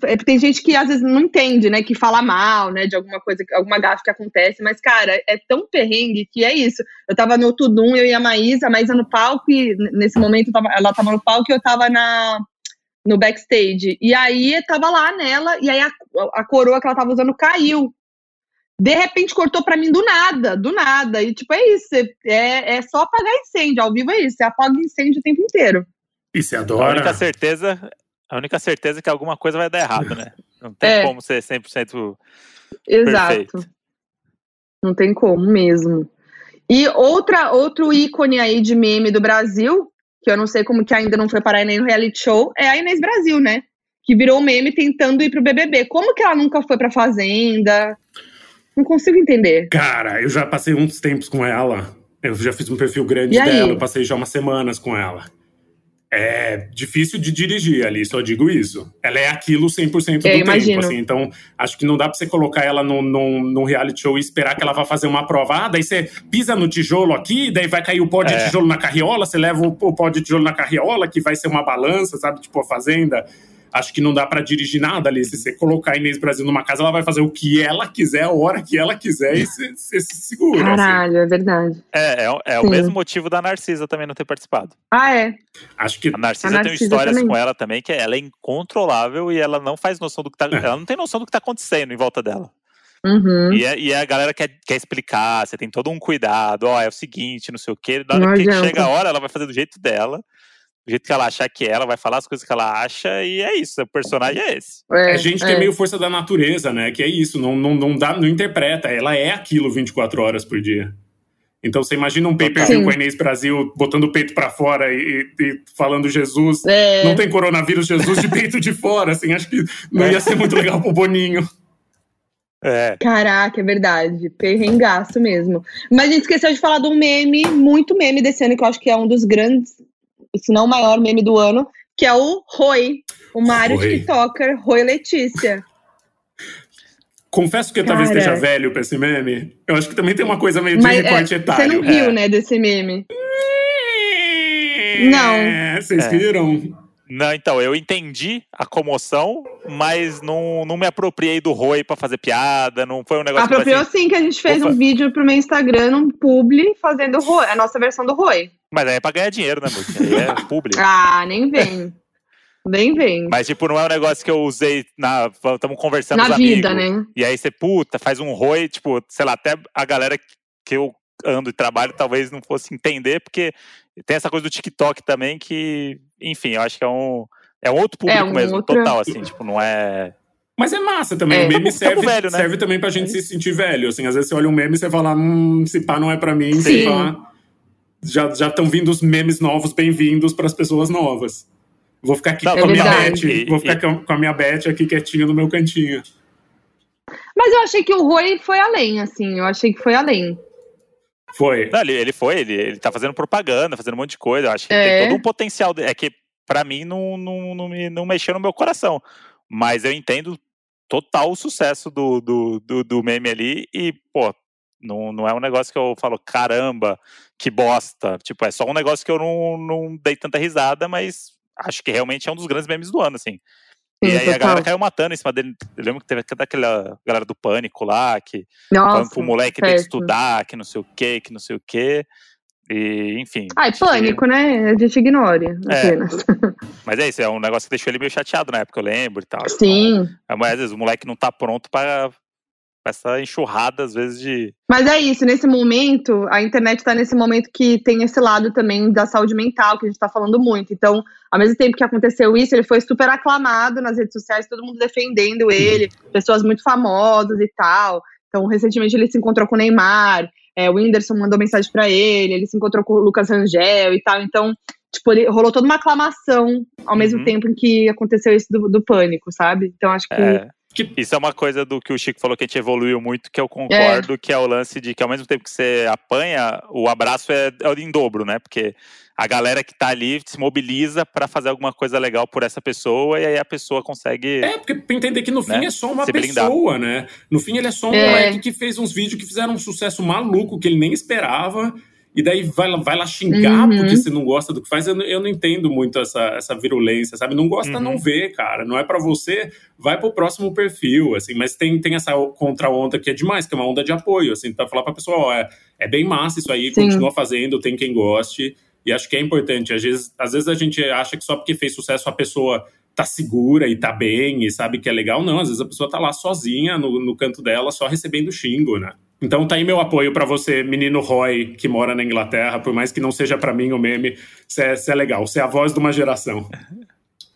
É, tem gente que às vezes não entende, né? Que fala mal, né? De alguma coisa, alguma gafe que acontece. Mas, cara, é tão perrengue que é isso. Eu tava no Tudum, eu e a Maísa, a Maísa no palco, e nesse momento tava, ela tava no palco e eu tava na, no backstage. E aí tava lá nela, e aí a, a coroa que ela tava usando caiu. De repente cortou pra mim do nada, do nada. E tipo, é isso. É, é só apagar incêndio. Ao vivo é isso. Você apaga incêndio o tempo inteiro. E você adora. A única certeza, a única certeza é que alguma coisa vai dar errado, né? Não tem É. como ser 100% Exato. perfeito. Não tem como mesmo. E outra, outro ícone aí de meme do Brasil, que eu não sei como que ainda não foi parar nem no reality show, é a Inês Brasil, né? Que virou meme tentando ir pro BBB. Como que ela nunca foi pra Fazenda? Não consigo entender. Cara, eu já passei uns tempos com ela. Eu já fiz um perfil grande E aí? dela. Eu passei já umas semanas com ela. É difícil de dirigir ali, só digo isso. Ela é aquilo 100% do Eu tempo, imagino. assim. Então, acho que não dá pra você colocar ela num, num, num reality show e esperar que ela vá fazer uma prova. Ah, daí você pisa no tijolo aqui, daí vai cair o pó de É. tijolo na carriola, você leva o, o pó de tijolo na carriola, que vai ser uma balança, sabe? Tipo a fazenda. Acho que não dá pra dirigir nada ali. Se você colocar a Inês Brasil numa casa, ela vai fazer o que ela quiser, a hora que ela quiser, e você você se segura. assim. Caralho, é verdade. É, é, é o mesmo motivo da Narcisa também não ter participado. Ah, é. Acho que A Narcisa, A tem Narcisa histórias também. com ela também, que ela é incontrolável e ela não faz noção do que tá. É. Ela não tem noção do que tá acontecendo em volta dela. Uhum. E, é- e a galera quer, quer explicar, você tem todo um cuidado, ó, é o seguinte, não sei o quê. Na hora que chega a hora, ela vai fazer do jeito dela, do jeito que ela achar que é, ela vai falar as coisas que ela acha, e é isso, o personagem é esse. É gente que é meio força da natureza, né? Que é isso, não, não, não dá, não interpreta. Ela é aquilo 24 horas por dia. Então você imagina um pay-per-view Sim. com a Inês Brasil botando o peito pra fora e, e falando Jesus. É. Não tem coronavírus, Jesus de peito de fora, assim, acho que não ia ser muito legal pro Boninho. É. Caraca, é verdade. Perrengaço mesmo. Mas a gente esqueceu de falar de um meme, muito meme desse ano, que eu acho que é um dos grandes, se não o maior meme do ano, que é o Roi. O Mário. TikToker, Roi Letícia. Confesso que eu talvez Cara. esteja velho pra esse meme. Eu acho que também tem uma coisa meio de Mas é, recorte você etário. não riu, É. né, desse meme? É, Vocês É. viram? Não, então, eu entendi a comoção, mas não, não me apropriei do Roi pra fazer piada, não foi um negócio que Apropriou falei assim, sim que a gente fez Opa. um vídeo pro meu Instagram, um publi, fazendo o Roi, a nossa versão do Roi. Mas aí é pra ganhar dinheiro, né, Muti? Aí é público. Ah, nem vem. nem vem. Mas, tipo, não é um negócio que eu usei na. Estamos conversando Na vida, amigos. né? E aí você, puta, faz um Roi, tipo, sei lá, até a galera que eu ando e trabalho talvez não fosse entender, porque tem essa coisa do TikTok também que, enfim, eu acho que é um. É um outro público um mesmo, outro- total, assim, tipo, não é. Mas é massa também. É. O meme Tamo- tamo serve, velho, né? serve também pra gente se sentir velho. Assim, às vezes você olha um meme e você fala, hum, se pá não é pra mim, se Sim. pá. Já já estão vindo os memes novos, bem-vindos pras pessoas novas. Vou ficar aqui Não, com a minha. Beth. Vou ficar com com a minha Beth aqui quietinha no meu cantinho. Mas eu achei que o Roi foi além, assim. Eu achei que foi além. Foi. Não, ele, ele foi, ele, ele tá fazendo propaganda, fazendo um monte de coisa. Eu acho que É. tem todo um potencial. de- É que, pra mim, não, não, não, me, não mexeu no meu coração. Mas eu entendo total o sucesso do, do, do, do meme ali. E, pô, não, não é um negócio que eu falo, caramba, que bosta. Tipo, é só um negócio que eu não, não dei tanta risada, mas acho que realmente é um dos grandes memes do ano, assim. E Sim, aí a total. galera caiu matando em cima dele. Eu lembro que teve até daquela galera do Pânico lá, que falando Nossa, pro moleque que tem que estudar, que não sei o que, que não sei o que. E, enfim. Acho que- pânico, né? A gente ignore É. apenas. Mas é isso, é um negócio que deixou ele meio chateado na época, eu lembro e tal. Sim. Então, mas às vezes o moleque não tá pronto pra essa enxurrada, às vezes, de. Mas é isso, nesse momento, a internet tá nesse momento que tem esse lado também da saúde mental, que a gente tá falando muito. Então, ao mesmo tempo que aconteceu isso, ele foi super aclamado nas redes sociais, todo mundo defendendo ele, pessoas muito famosas e tal. Então, recentemente ele se encontrou com o Neymar, é, o Whindersson mandou mensagem pra ele, ele se encontrou com o Lucas Rangel e tal. Então, tipo, ele, rolou toda uma aclamação ao mesmo Uhum. tempo em que aconteceu isso do, do pânico, sabe? Então, acho que. É, Que- Isso é uma coisa do que o Chico falou que a gente evoluiu muito, que eu concordo, que é o lance de que ao mesmo tempo que você apanha, o abraço é, é em dobro, né? Porque a galera que tá ali se mobiliza pra fazer alguma coisa legal por essa pessoa e aí a pessoa consegue. É, porque pra entender que no fim Né? é só uma Se blindar. pessoa, né? No fim ele é só um É. moleque que fez uns vídeos que fizeram um sucesso maluco que ele nem esperava. E daí vai, lá- vai lá xingar Uhum. porque você não gosta do que faz. Eu, não- eu não entendo muito essa, essa virulência, sabe? Não gosta, Uhum. não vê, cara. Não é pra você, vai pro próximo perfil, assim. Mas tem, tem essa contra-onda que é demais, que é uma onda de apoio, assim. Pra falar pra pessoa, ó, é, é bem massa isso aí, Sim. continua fazendo, tem quem goste. E acho que é importante. Às vezes, às vezes a gente acha que só porque fez sucesso a pessoa tá segura e tá bem e sabe que é legal. Não, às vezes a pessoa tá lá sozinha no, no canto dela, só recebendo xingo, né? Então tá aí meu apoio para você, menino Roy, que mora na Inglaterra, por mais que não seja para mim o meme, você é, é, legal, você é a voz de uma geração.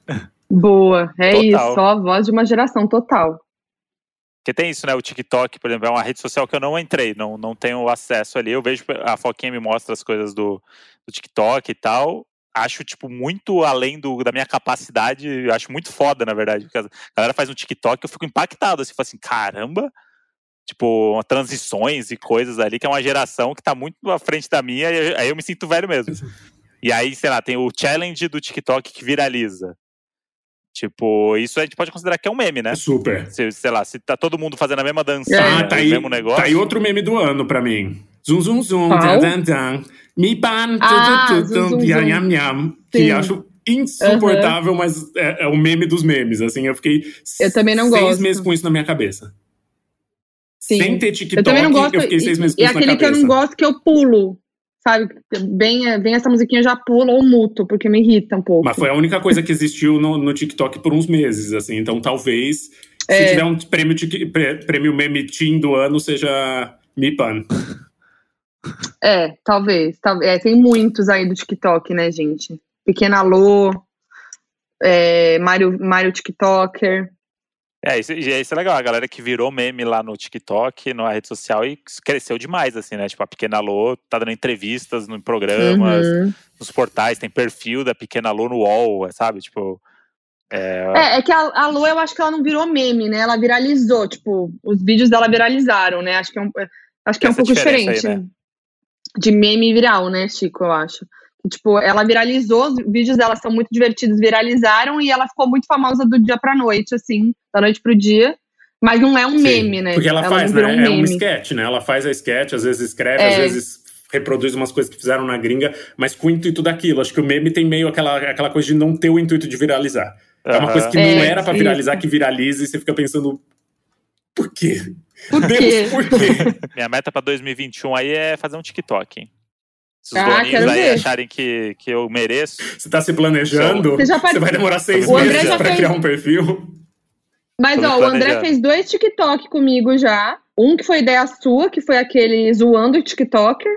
Boa, é total. isso, só a voz de uma geração total. Porque tem isso, né? O TikTok, por exemplo, é uma rede social que eu não entrei, não, não tenho acesso ali. Eu vejo, a Foquinha me mostra as coisas do, do TikTok e tal. Acho, tipo, muito além do, da minha capacidade. Acho muito foda, na verdade. Porque a galera faz um TikTok eu fico impactado. Assim, assim, caramba, tipo, transições e coisas ali, que é uma geração que tá muito à frente da minha, e aí eu me sinto velho mesmo. E aí, sei lá, tem o challenge do TikTok que viraliza. Tipo, isso a gente pode considerar que é um meme, né? Super. Se, sei lá, se tá todo mundo fazendo a mesma dança, ah, tá aí, mesmo negócio. Tá aí outro meme do ano pra mim. Zum, zum, zum, dan, dan, dan. Mi pan, ah, tu, tu, tu, yam, yam, yam. Que acho insuportável, uhum. mas é, é, o meme dos memes, assim. Eu fiquei eu também não seis gosto. meses com isso na minha cabeça. Sim. Sem ter TikTok, eu, também não gosto, eu fiquei seis meses com e, isso. E aquele que eu não gosto que eu pulo sabe? Bem, bem essa musiquinha já pula ou muto, porque me irrita um pouco. Mas foi a única coisa que existiu no, no TikTok por uns meses, assim. Então talvez, é. se tiver um prêmio, prêmio meme teen do ano, seja Mipan. É, talvez. talvez. É, tem muitos aí do TikTok, né, gente? Pequena Lô, é, Mario, Mario TikToker. É, isso, isso é legal, a galera que virou meme lá no TikTok, na rede social, e cresceu demais, assim, né? Tipo, a Pequena Lô tá dando entrevistas no programas, uhum. nos portais, tem perfil da Pequena Lô no UOL, sabe? Tipo. É... é, é que a, a Lô, eu acho que ela não virou meme, né? Ela viralizou, tipo, os vídeos dela viralizaram, né? Acho que é um, acho que é um pouco diferente. Aí, né? De meme viral, né, Chico, eu acho. Tipo, ela viralizou, os vídeos dela são muito divertidos, viralizaram e ela ficou muito famosa do dia pra noite, assim, da noite pro dia. Mas não é um Sim, meme, né? Porque ela, ela faz, né? Um é um sketch, né? Ela faz a sketch, às vezes escreve, é. às vezes reproduz umas coisas que fizeram na gringa, mas com o intuito daquilo. Acho que o meme tem meio aquela, aquela coisa de não ter o intuito de viralizar. Uhum. É uma coisa que não é, era para viralizar, que viraliza, e você fica pensando, por quê? Por quê? por quê? Minha meta para 2021 aí é fazer um TikTok, hein? Se os ah, doninhos aí ver. acharem que, que eu mereço. Você tá se planejando? Você, já você vai demorar seis o meses para fez... criar um perfil? Mas, ó, o André fez dois TikTok comigo já. Um que foi ideia sua, que foi aquele zoando o TikToker,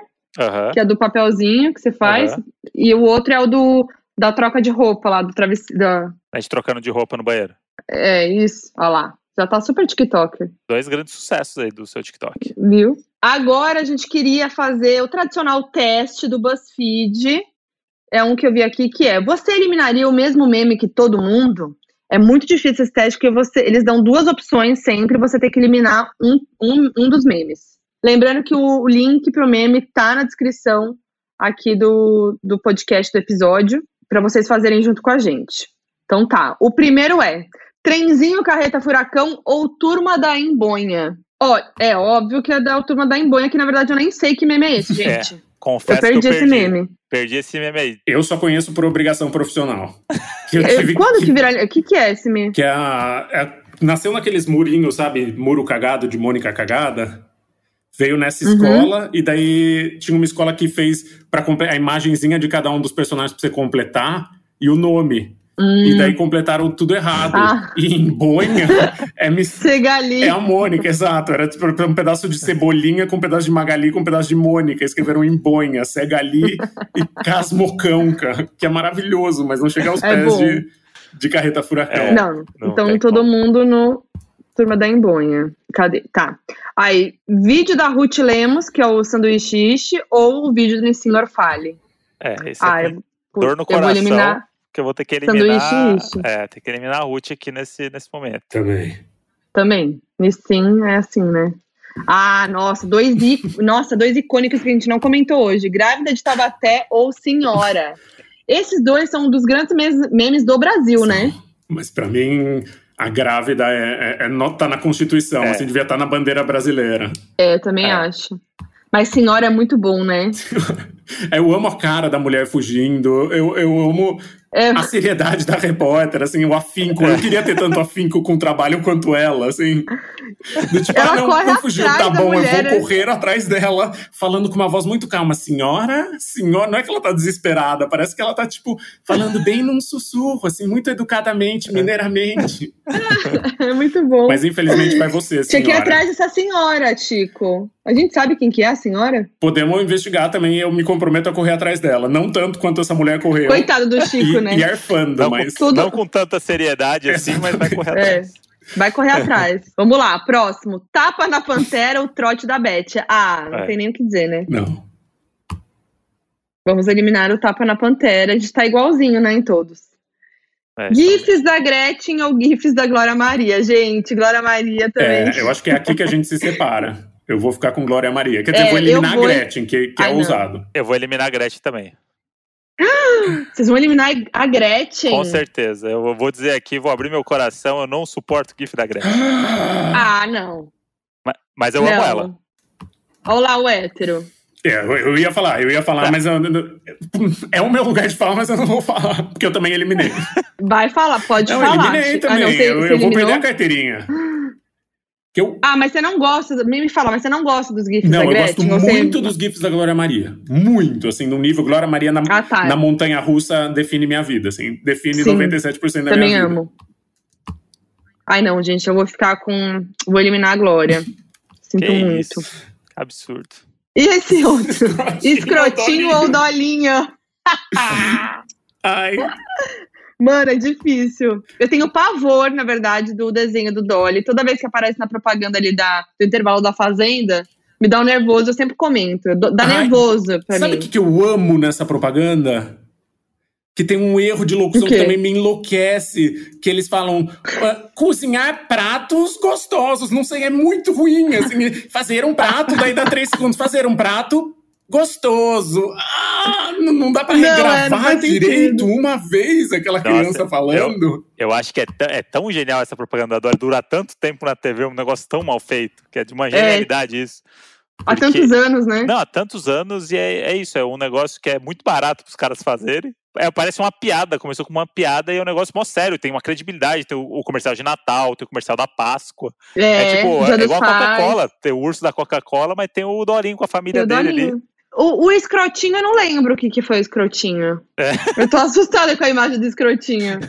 que é do papelzinho que você faz. E o outro é o do da troca de roupa lá, do travesseiro. Da... A gente trocando de roupa no banheiro. É, isso. Olha lá. Já tá super TikToker. Dois grandes sucessos aí do seu TikTok. Viu? Agora a gente queria fazer o tradicional teste do BuzzFeed. É um que eu vi aqui que é: você eliminaria o mesmo meme que todo mundo? É muito difícil esse teste, porque você, eles dão duas opções sempre, você tem que eliminar um, um, um dos memes. Lembrando que o link pro meme tá na descrição aqui do, do podcast do episódio, para vocês fazerem junto com a gente. Então tá. O primeiro é: Trenzinho Carreta Furacão ou Turma da Embonha? Ó, é óbvio que é da Turma da Embonha, que na verdade eu nem sei que meme é esse, é, gente. É, confesso eu perdi, que eu perdi esse meme. Perdi esse meme aí. Eu só conheço por obrigação profissional. Que Quando que, que viralizou? O que, que é esse meme? Que é a, é, nasceu naqueles murinhos, sabe? Muro cagado de Mônica Cagada. Veio nessa uhum. escola e daí tinha uma escola que fez para a imagenzinha de cada um dos personagens para você completar e o nome. Hum. E daí completaram tudo errado. Ah. E em Bonha é, é a Mônica, exato. Era tipo um pedaço de cebolinha com um pedaço de Magali com um pedaço de Mônica. Escreveram em Bonha, Segali e Casmocanca, que é maravilhoso, mas não chega aos é pés de, de carreta furacão. É, não, não, então todo mundo no Turma da Embonha. Cadê? Tá. Aí, vídeo da Ruth Lemos, que é o sanduíche ishi, ou o vídeo do Nissim Orfale. É, esse ah, aqui. Eu, Dor no coração. Eu vou eliminar que eu vou ter que eliminar. É, ter que eliminar a Ruth aqui nesse, nesse momento. Também. Também. Sim, é assim, né? Ah, nossa, dois, nossa, dois icônicos que a gente não comentou hoje: Grávida de Tabaté ou Senhora. Esses dois são um dos grandes memes do Brasil, Sim. né? Mas para mim, a grávida é, é, é, tá na Constituição, é. assim, devia estar tá na bandeira brasileira. É, também é. acho. Mas senhora é muito bom, né? eu amo a cara da mulher fugindo. Eu, eu amo É, a seriedade da repórter, assim, o afinco. Eu queria ter tanto afinco com o trabalho quanto ela, assim. Do tipo, Ela ah, não, corre não fugiu, tá bom, mulher, eu né? vou correr atrás dela, falando com uma voz muito calma. Senhora, senhora, não é que ela tá desesperada, parece que ela tá, tipo, falando bem num sussurro, assim, muito educadamente, mineiramente. é muito bom. Mas infelizmente vai você, Tinha que ir senhora. atrás dessa senhora, Chico. A gente sabe quem que é a senhora? Podemos investigar também, eu me comprometo a correr atrás dela. Não tanto quanto essa mulher correu. Coitado do Chico, e, né? e arfando, Não, mas. Tudo- Não com tanta seriedade assim, mas vai correr É. atrás. Vai correr atrás. Vamos lá, próximo. Tapa na Pantera, o trote da Beth. Ah, não É. tem nem o que dizer, né? Não. Vamos eliminar o Tapa na Pantera. A gente tá igualzinho, né, em todos. É, GIFs da Gretchen ou GIFs da Glória Maria? Gente, Glória Maria também. É, eu acho que é aqui que a gente se separa. Eu vou ficar com Glória Maria. Quer dizer, É, eu vou eliminar eu vou- a Gretchen, que, que é Ai, não. ousado. Eu vou eliminar a Gretchen também. Vocês vão eliminar a Gretchen? Com certeza. Eu vou dizer aqui, vou abrir meu coração, eu não suporto o GIF da Gretchen. Ah, não. Ma- Mas eu não. amo ela. Olha lá o hétero. É, eu, eu ia falar, eu ia falar, Tá. mas eu- é o meu lugar de falar, mas eu não vou falar, porque eu também eliminei. Vai falar, pode Não, falar. eliminei Chico. também. Ah, não, eu eu vou perder a carteirinha. Que eu, Ah, mas você não gosta, me me fala, mas você não gosta dos GIFs não, da eu gosto Gretchen? ou você- muito dos GIFs da Glória Maria. Muito, assim, no nível Glória Maria na, Ah, tá. na montanha russa define minha vida, assim. Define Sim. 97% da Também minha vida. amo. Ai, não, gente, eu vou ficar com. Vou eliminar a Glória. Sinto Que muito. isso. Absurdo. E esse outro? Escrotinho ou Dolinho. dolinho? Ai, Mano, é difícil. Eu tenho pavor, na verdade, do desenho do Dolly. Toda vez que aparece na propaganda ali da, do intervalo da Fazenda, me dá um nervoso, eu sempre comento. Dá Ai, nervoso pra Sabe o mim. que, que eu amo nessa propaganda? Que tem um erro de locução O que também me enlouquece. Que eles falam "Ah, cozinhar pratos gostosos. Não sei, é muito ruim. Assim, fazer um prato, daí dá três segundos. Fazer um prato gostoso. Ah, não, não dá pra Não, é, não regravar faz direito sentido. uma vez aquela Nossa, criança falando. Eu acho que é, tão- é tão genial essa propaganda da dura tanto tempo na TV, um negócio tão mal feito, que é de uma genialidade isso. Há Porque- tantos anos, né? Não, há tantos anos, e é, é isso, é um negócio que é muito barato para os caras fazerem. É, parece uma piada, começou com uma piada e é um negócio mó sério, tem uma credibilidade, tem o, o comercial de Natal, tem o comercial da Páscoa. É, É, tipo, é igual a. Coca-Cola, tem o urso da Coca-Cola, mas tem o Dorinho com a família dele ali. O, o escrotinho, eu não lembro o que, que foi o escrotinho. É. Eu tô assustada com a imagem do escrotinho.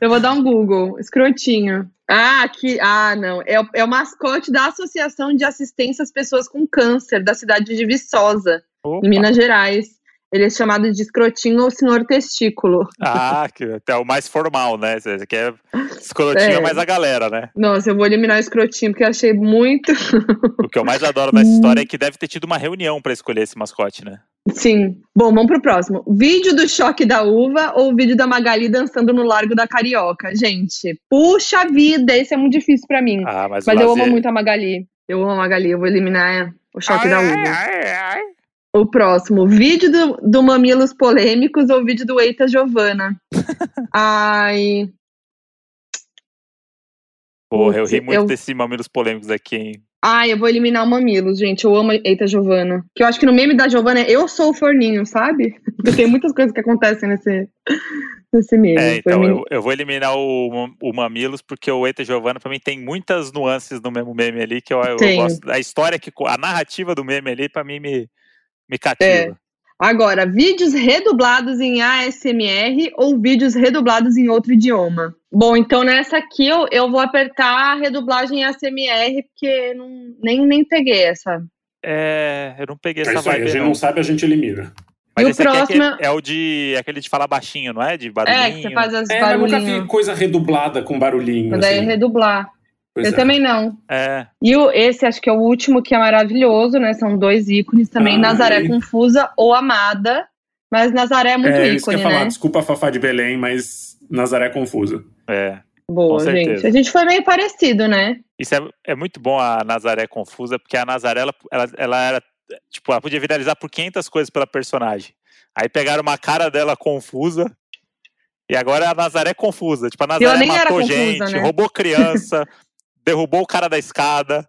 Eu vou dar um Google. Escrotinho. Ah, aqui. Ah, não. É, o- é o mascote da Associação de Assistência às Pessoas com Câncer, da cidade de Viçosa, Opa. em Minas Gerais. Ele é chamado de escrotinho ou senhor testículo. Ah, que é o mais formal, né? Você quer escrotinho É. mais a galera, né? Nossa, eu vou eliminar o escrotinho, porque eu achei muito. O que eu mais adoro nessa história é que deve ter tido uma reunião pra escolher esse mascote, né? Sim. Bom, vamos pro próximo. Vídeo do choque da uva ou vídeo da Magali dançando no Largo da Carioca? Gente, puxa vida, esse é muito difícil pra mim. Ah, mas, Mas o eu lazer- amo muito a Magali. Eu amo a Magali, eu vou eliminar o choque Ai, da ai, uva. ai, ai. O próximo, vídeo do, do Mamilos Polêmicos ou vídeo do Eita Giovana? Ai, Porra, eu ri muito eu- desses mamilos polêmicos aqui, hein? ai, eu vou eliminar o Mamilos, gente. Eu amo Eita Giovana. Que eu acho que no meme da Giovana é eu sou o forninho, sabe? Porque tem muitas coisas que acontecem nesse, nesse meme. É, então, eu, eu vou eliminar o, o Mamilos, porque o Eita Giovanna, pra mim, tem muitas nuances no mesmo meme ali, que eu, eu gosto. A história, que a narrativa do meme ali, pra mim, me, me É. cativa. Agora, vídeos redublados em ASMR ou vídeos redublados em outro idioma? Bom, então nessa aqui eu, eu vou apertar a redublagem em ASMR, porque não, nem, nem peguei essa. É, eu não peguei É essa isso aí, a gente não. sabe, a gente elimina. Mas E o esse aqui é, próximo aquele- é o de é aquele de falar baixinho, não é? De barulhinho. É, que você faz as É, mas nunca vi coisa redublada com barulhinho. Mas daí é assim. redublar. Pois eu é. também não. É, E o, esse acho que é o último que é maravilhoso, né? São dois ícones também, Ai. Nazaré Confusa ou Amada. Mas Nazaré é muito É, isso que eu ícone, ia falar. né? Desculpa a Fafá de Belém, mas Nazaré confusa. é. Boa, gente. A gente foi meio parecido, né? Isso é, é muito bom a Nazaré confusa, porque a Nazaré, ela, ela, ela era, tipo, ela podia viralizar por 500 coisas pela personagem. Aí pegaram uma cara dela confusa, e agora é a Nazaré confusa. Tipo, a Nazaré matou confusa, gente, né? roubou criança, derrubou o cara da escada,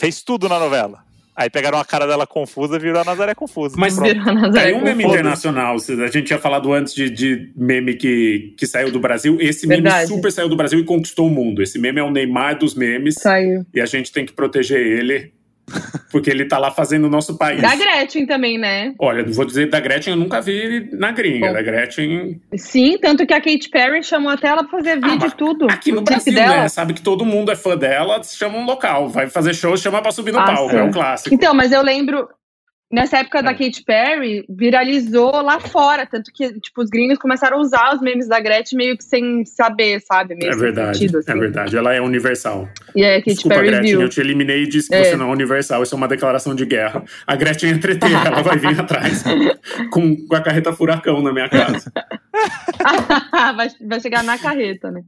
fez tudo na novela. Aí pegaram a cara dela confusa e virou a Nazaré confusa. Mas Pronto. Virou a Nazaré Tem um meme confusa. internacional. A gente tinha falado antes de, de meme que, que saiu do Brasil. Esse meme Verdade. super saiu do Brasil e conquistou o mundo. Esse meme é o Neymar dos memes. Saiu. E a gente tem que proteger ele, porque ele tá lá fazendo o nosso país. Da Gretchen também, né? Olha, vou dizer da Gretchen, eu nunca vi na gringa. Bom. Da Gretchen. Sim, tanto que a Katy Perry chamou até ela pra fazer vídeo mas e tudo. Aqui no Brasil, dela. né? Sabe que todo mundo é fã dela, chama um local. Vai fazer show, chama pra subir no Ah, palco. sim. É um clássico. Então, mas eu lembro, nessa época da É. Katy Perry, viralizou lá fora. Tanto que, tipo, os gringos começaram a usar os memes da Gretchen meio que sem saber, sabe? Meio É verdade, sentido, assim. é verdade. Ela é universal. E aí a Katy Desculpa, Perry Gretchen, viu. eu te eliminei e disse que É. você não é universal. Isso é uma declaração de guerra. A Gretchen é treteira, ela vai vir atrás com, com a carreta furacão na minha casa. vai, vai chegar na carreta, né?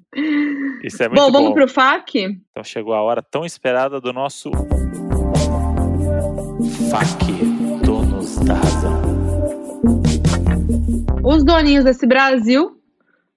Isso é muito Bom, bom. vamos pro FAQ? Então chegou a hora tão esperada do nosso FAQ, da razão. Os doninhos desse Brasil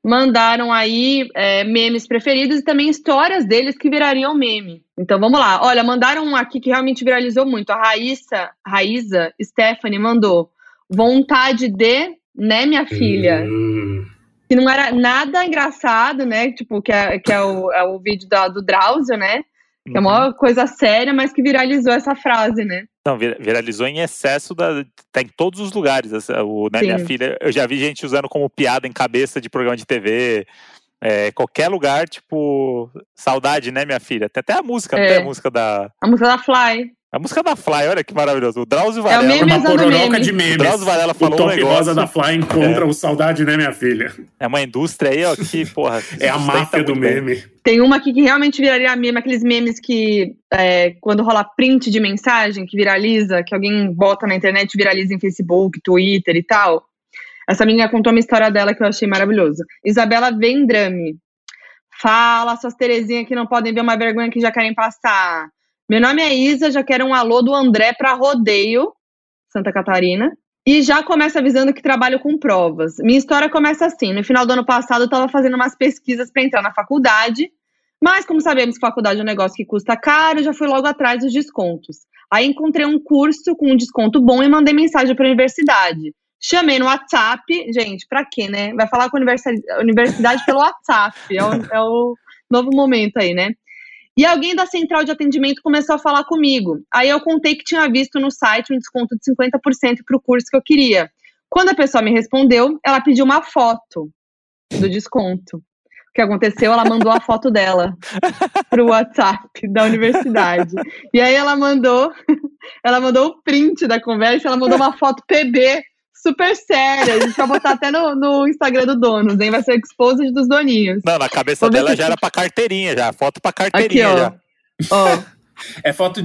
mandaram aí é, memes preferidos e também histórias deles que virariam meme. Então vamos lá. Olha, mandaram um aqui que realmente viralizou muito. A Raíssa, Raíza Stephanie mandou vontade de, né, minha filha? Hum. Que não era nada engraçado, né? Tipo, que é, que é, o, é o vídeo da- do Drauzio, né? Que é Uhum. uma coisa séria, mas que viralizou essa frase, né? Não, vir- viralizou em excesso, da, tá em todos os lugares. O, né, minha filha, eu já vi gente usando como piada em cabeça de programa de TV. é, qualquer lugar, tipo, saudade, né, minha filha? Tem até a música, É. até a música da. A música da Fly. A música da Fly, olha que maravilhoso. O Drauzio É o Varela. meme Uma pororoca meme. de memes. Drauzio Varela o falou um Top negócio- Rosa da Fly encontra o Saudade, né, minha filha? É uma indústria aí, ó, que, porra. É a máfia do muito bem. meme. Tem uma aqui que realmente viraria meme, aqueles memes que é, quando rola print de mensagem que viraliza, que alguém bota na internet, viraliza em Facebook, Twitter e tal. Essa menina contou uma história dela que eu achei maravilhoso. Isabela Vendrame. Fala, suas Terezinhas que não podem ver uma vergonha que já querem passar. Meu nome é Isa, já quero um alô do André para Rodeio, Santa Catarina. E já começa avisando que trabalho com provas. Minha história começa assim: no final do ano passado, eu estava fazendo umas pesquisas para entrar na faculdade, mas como sabemos que faculdade é um negócio que custa caro, já fui logo atrás dos descontos. Aí encontrei um curso com um desconto bom e mandei mensagem para a universidade. Chamei no WhatsApp, gente, pra quê, né? Vai falar com a universidade pelo WhatsApp, é o, é o novo momento aí, né? E alguém da central de atendimento começou a falar comigo. Aí eu contei que tinha visto no site um desconto de 50% para o curso que eu queria. Quando a pessoa me respondeu, ela pediu uma foto do desconto. O que aconteceu? Ela mandou a foto dela pro WhatsApp da universidade. E aí ela mandou, ela mandou o print da conversa, ela mandou uma foto PB super séria. A gente vai botar até no, no Instagram do dono, hein? Vai ser exposed dos doninhos. Não, na cabeça dela já era pra carteirinha, já. Foto pra Aqui, carteirinha ó. já. Ó, É foto,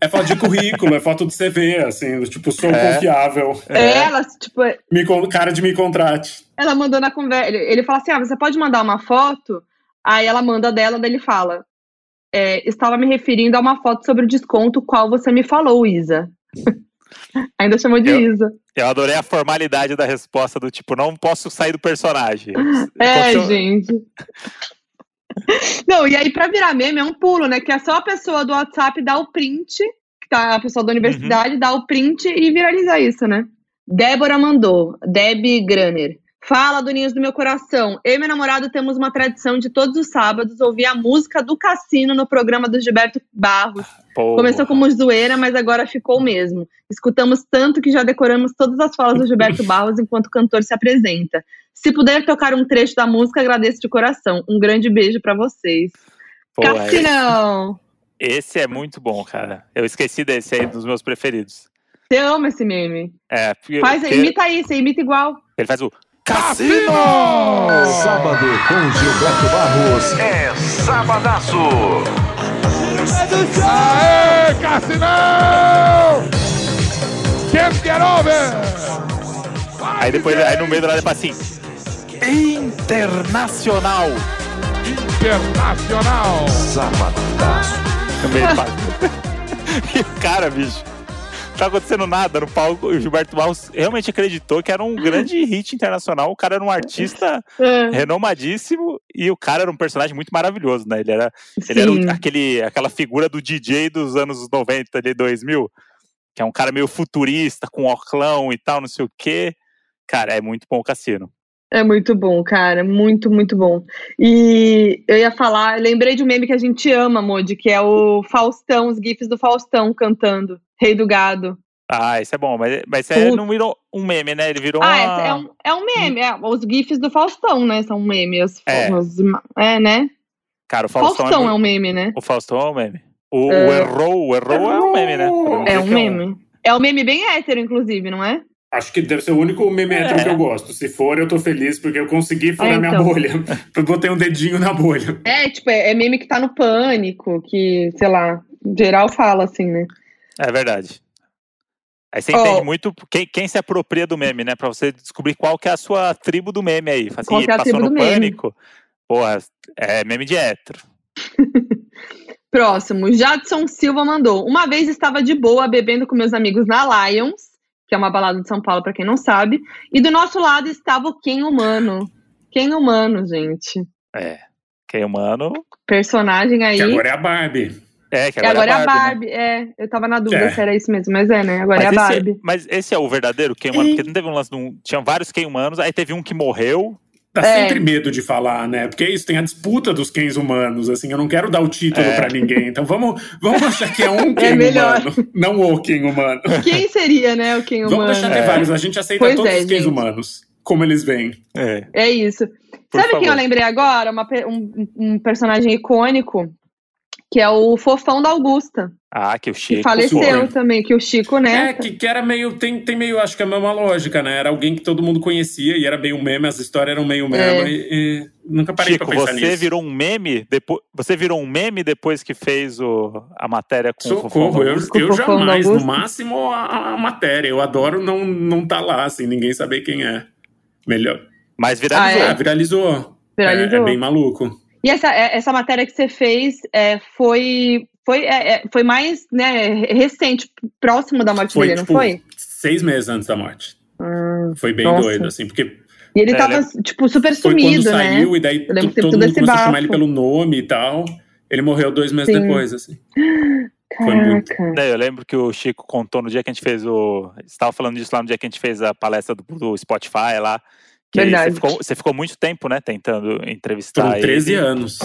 é foto de currículo, é foto de CV, assim, do tipo, sou É. confiável. ela, tipo, Me, con- cara de me contrate. ela mandou na conversa. Ele, ele fala assim: ah, você pode mandar uma foto? Aí ela manda dela, daí ele fala: é, estava me referindo a uma foto sobre o desconto, qual você me falou, Isa. Ainda chamou de Eu- Isa. Eu adorei a formalidade da resposta do tipo, não posso sair do personagem. É, gente. Não, e aí pra virar meme é um pulo, né? Que é só a pessoa do WhatsApp dar o print, que tá a pessoa da universidade, dar o print e viralizar isso, né? Débora mandou, Deb Graner. Fala, doninhos do meu coração. Eu e meu namorado temos uma tradição de todos os sábados ouvir a música do Cassino no programa do Gilberto Barros. Porra. Começou como zoeira, mas agora ficou mesmo. Escutamos tanto que já decoramos todas as falas do Gilberto Barros enquanto o cantor se apresenta. Se puder tocar um trecho da música, agradeço de coração. Um grande beijo pra vocês. Pô, é- Cassinão! esse é muito bom, cara. Eu esqueci desse aí, dos meus preferidos. Você ama esse meme. É, porque- Faz, porque imita aí, você imita igual. ele faz o Cassino! Sábado com Gilberto Barros é Sabadaço. Aê, Cassinão! Can't get over! Aí depois, aí no meio do ele fala assim: Internacional. Internacional! Sabadaço. No meio fala. e o cara, bicho, tá acontecendo nada no palco. O Gilberto Barros realmente acreditou que era um grande hit internacional. O cara era um artista É, renomadíssimo e o cara era um personagem muito maravilhoso, né? Ele era, ele era o- aquele, aquela figura do DJ dos anos 90, ali, 2000. que é um cara meio futurista, com oclão e tal, não sei o quê. Cara, é muito bom o Cassino. É muito bom, cara. Muito, muito bom. E eu ia falar, lembrei de um meme que a gente ama, Modi, que é o Faustão, os GIFs do Faustão cantando, Rei do Gado. Ah, isso é bom, mas, mas isso aí não virou um meme, né? Ele virou Ah, uma... é, é um, é um meme. é, os GIFs do Faustão, né? São memes. É. É, né? Cara, o Faustão, Faustão, é, é, um meme, né? O Faustão é um meme. O, É. o Errou, o Errou é um meme, né? É um meme. É um meme bem hétero, inclusive, não é? Acho que deve ser o único meme hétero É. que eu gosto. Se for, eu tô feliz, porque eu consegui furar É, minha então. bolha. Eu botei um dedinho na bolha. É, tipo, é, é meme que tá no pânico, que, sei lá, geral fala assim, né? É verdade. Aí você Ó. entende muito quem, quem se apropria do meme, né? Pra você descobrir qual que é a sua tribo do meme aí. Assim, Qual que é a passou tribo no do meme? pânico, porra, é meme de hétero. Próximo, Jadson Silva mandou. Uma vez estava de boa bebendo com meus amigos na Lions, que é uma balada de São Paulo, pra quem não sabe, e do nosso lado estava o Ken Humano. Ken Humano, gente. É. Quem humano. Personagem aí. Que agora é a Barbie. É, que E agora, agora é a né? Barbie, é. Eu tava na dúvida É. se era isso mesmo, mas é, né? Agora Mas é a esse, Barbie. mas esse é o verdadeiro Ken humano, porque não teve um lance de um. Tinha vários Ken humanos, aí teve um que morreu. Dá É. sempre medo de falar, né? Porque é isso, tem a disputa dos Kens humanos, assim, eu não quero dar o título É. pra ninguém. Então vamos, vamos achar que é um Ken melhor. humano, não o Ken humano. Quem seria, né, o Ken Vamos Humano? deixar ter É. vários, a gente aceita Pois todos é, os gente. humanos, como eles vêm. É. É isso. Por Sabe quem eu favor. lembrei agora? Uma um, um personagem icônico, que é o fofão da Augusta, Ah, que o que Chico. faleceu foi. também, que o Chico, né? É, que, que era meio. Tem, tem meio, acho que é a mesma lógica, né? Era alguém que todo mundo conhecia e era meio meme, as histórias eram meio meme. É. E, e nunca parei Chico, pra pensar você nisso. virou um meme depois. Você virou um meme depois que fez o, a matéria com o Fofão Socorro, eu, Augusta? eu o da jamais, no máximo a, a matéria. Eu adoro não não tá lá, assim, ninguém saber quem é. Melhor. Mas viralizou. Ah, Ah, viralizou. Viralizou. É, é bem maluco. E essa, é- essa matéria que você fez é, foi, foi, é, é, foi mais né, recente, próximo da morte Foi, dele, não tipo, foi? seis meses antes da morte. Hum, Foi bem Nossa. doido, assim, porque E ele É, tava, ele tipo, super foi sumido, quando né? saiu e daí todo mundo começou a chamar bafo. ele pelo nome e tal. Ele morreu dois meses Sim. depois, assim. Foi muito. Caraca. É, Eu lembro que o Chico contou no dia que a gente fez o. Você estava falando disso lá no dia que a gente fez a palestra do, do Spotify lá. Que Verdade. Você ficou, você ficou muito tempo, né, tentando entrevistar Foram 13 ele. anos.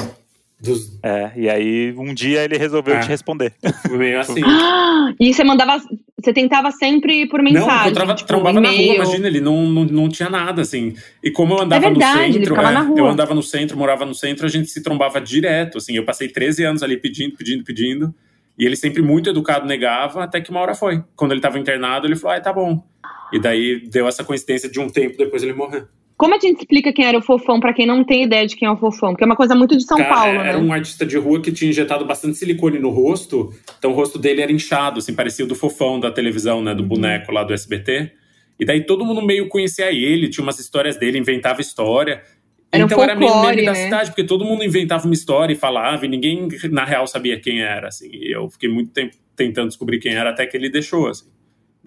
Dos... É, e aí um dia ele resolveu Ah. te responder. Foi meio assim. Ah, E você mandava, você tentava sempre por Não, mensagem, encontrava, tipo, trombava na rua, imagina, ele não, não, não tinha nada, assim. E como eu andava É verdade, no ele centro, é, na rua. eu andava no centro, morava no centro, a gente se trombava direto, assim. Eu passei 13 anos ali pedindo, pedindo, pedindo. E ele sempre muito educado negava, até que uma hora foi. Quando ele tava internado, ele falou, ah, tá bom. E daí deu essa coincidência de um tempo depois ele morreu. Como a gente explica quem era o fofão pra quem não tem ideia de quem é o fofão? Porque é uma coisa muito de São Cara, Paulo, era né? um artista de rua que tinha injetado bastante silicone no rosto, então o rosto dele era inchado, assim, parecia o do fofão da televisão, né, do Uhum. boneco lá do SBT. E daí todo mundo meio conhecia ele, tinha umas histórias dele, inventava história. Era um então era meio folclore, meme da né? cidade, porque todo mundo inventava uma história e falava, e ninguém na real sabia quem era, assim. E eu fiquei muito tempo tentando descobrir quem era, até que ele deixou, assim.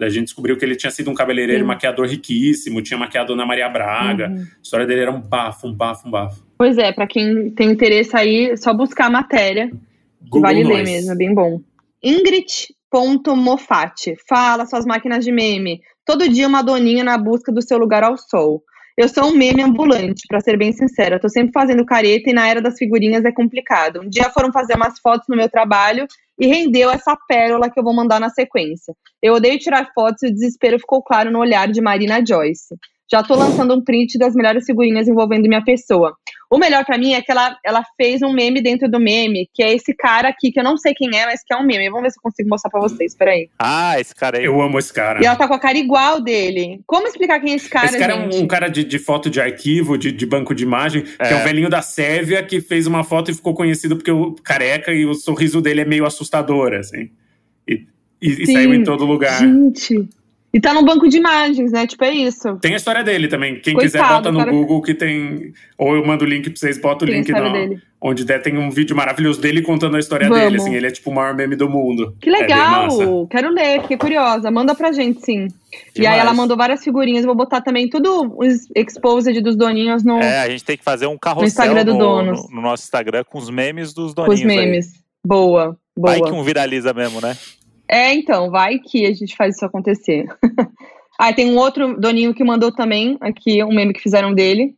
Daí a gente descobriu que ele tinha sido um cabeleireiro maquiador riquíssimo, tinha maquiado Ana Maria Braga. Uhum. A história dele era um bafo, um bafo, um bafo. Pois é, pra quem tem interesse aí, só buscar a matéria. que Google vale ler nós. mesmo, é bem bom. Ingrid.mofati. Fala suas máquinas de meme. Todo dia uma doninha na busca do seu lugar ao sol. Eu sou um meme ambulante, pra ser bem sincera. Tô sempre fazendo careta e na era das figurinhas é complicado. Um dia foram fazer umas fotos no meu trabalho e rendeu essa pérola que eu vou mandar na sequência. Eu odeio tirar fotos e o desespero ficou claro no olhar de Marina Joyce. Já tô lançando um print das melhores figurinhas envolvendo minha pessoa. O melhor pra mim é que ela, ela fez um meme dentro do meme, que é esse cara aqui, que eu não sei quem é, mas que é um meme. Vamos ver se eu consigo mostrar pra vocês, peraí. Ah, esse cara aí. Eu amo esse cara. E ela tá com a cara igual dele. Como explicar quem é esse cara, Esse cara é gente? um, um cara de, de foto de arquivo, de, de banco de imagem, que é É. o velhinho da Sérvia que fez uma foto e ficou conhecido porque o careca e o sorriso dele é meio assustador, assim. E, e- e saiu em todo lugar. Gente. E tá no banco de imagens, né? Tipo, é isso. Tem a história dele também. Quem Coitado, quiser, bota no cara. Google que tem. Ou eu mando o link pra vocês, bota o Tem link no- dele. onde der. Tem um vídeo maravilhoso dele contando a história Vamos. dele. Assim, ele é tipo o maior meme do mundo. Que É legal! Quero ler, fiquei curiosa. Manda pra gente, sim. E Demais. aí ela mandou várias figurinhas. Vou botar também tudo os exposed dos doninhos no, É, a gente tem que fazer um carrossel Instagram do no, Donos. no- no nosso Instagram com os memes dos com os doninhos aí. memes. Boa, boa. Vai que um viraliza mesmo, né? É, então, vai que a gente faz isso acontecer. ah, tem um outro doninho que mandou também aqui, um meme que fizeram dele.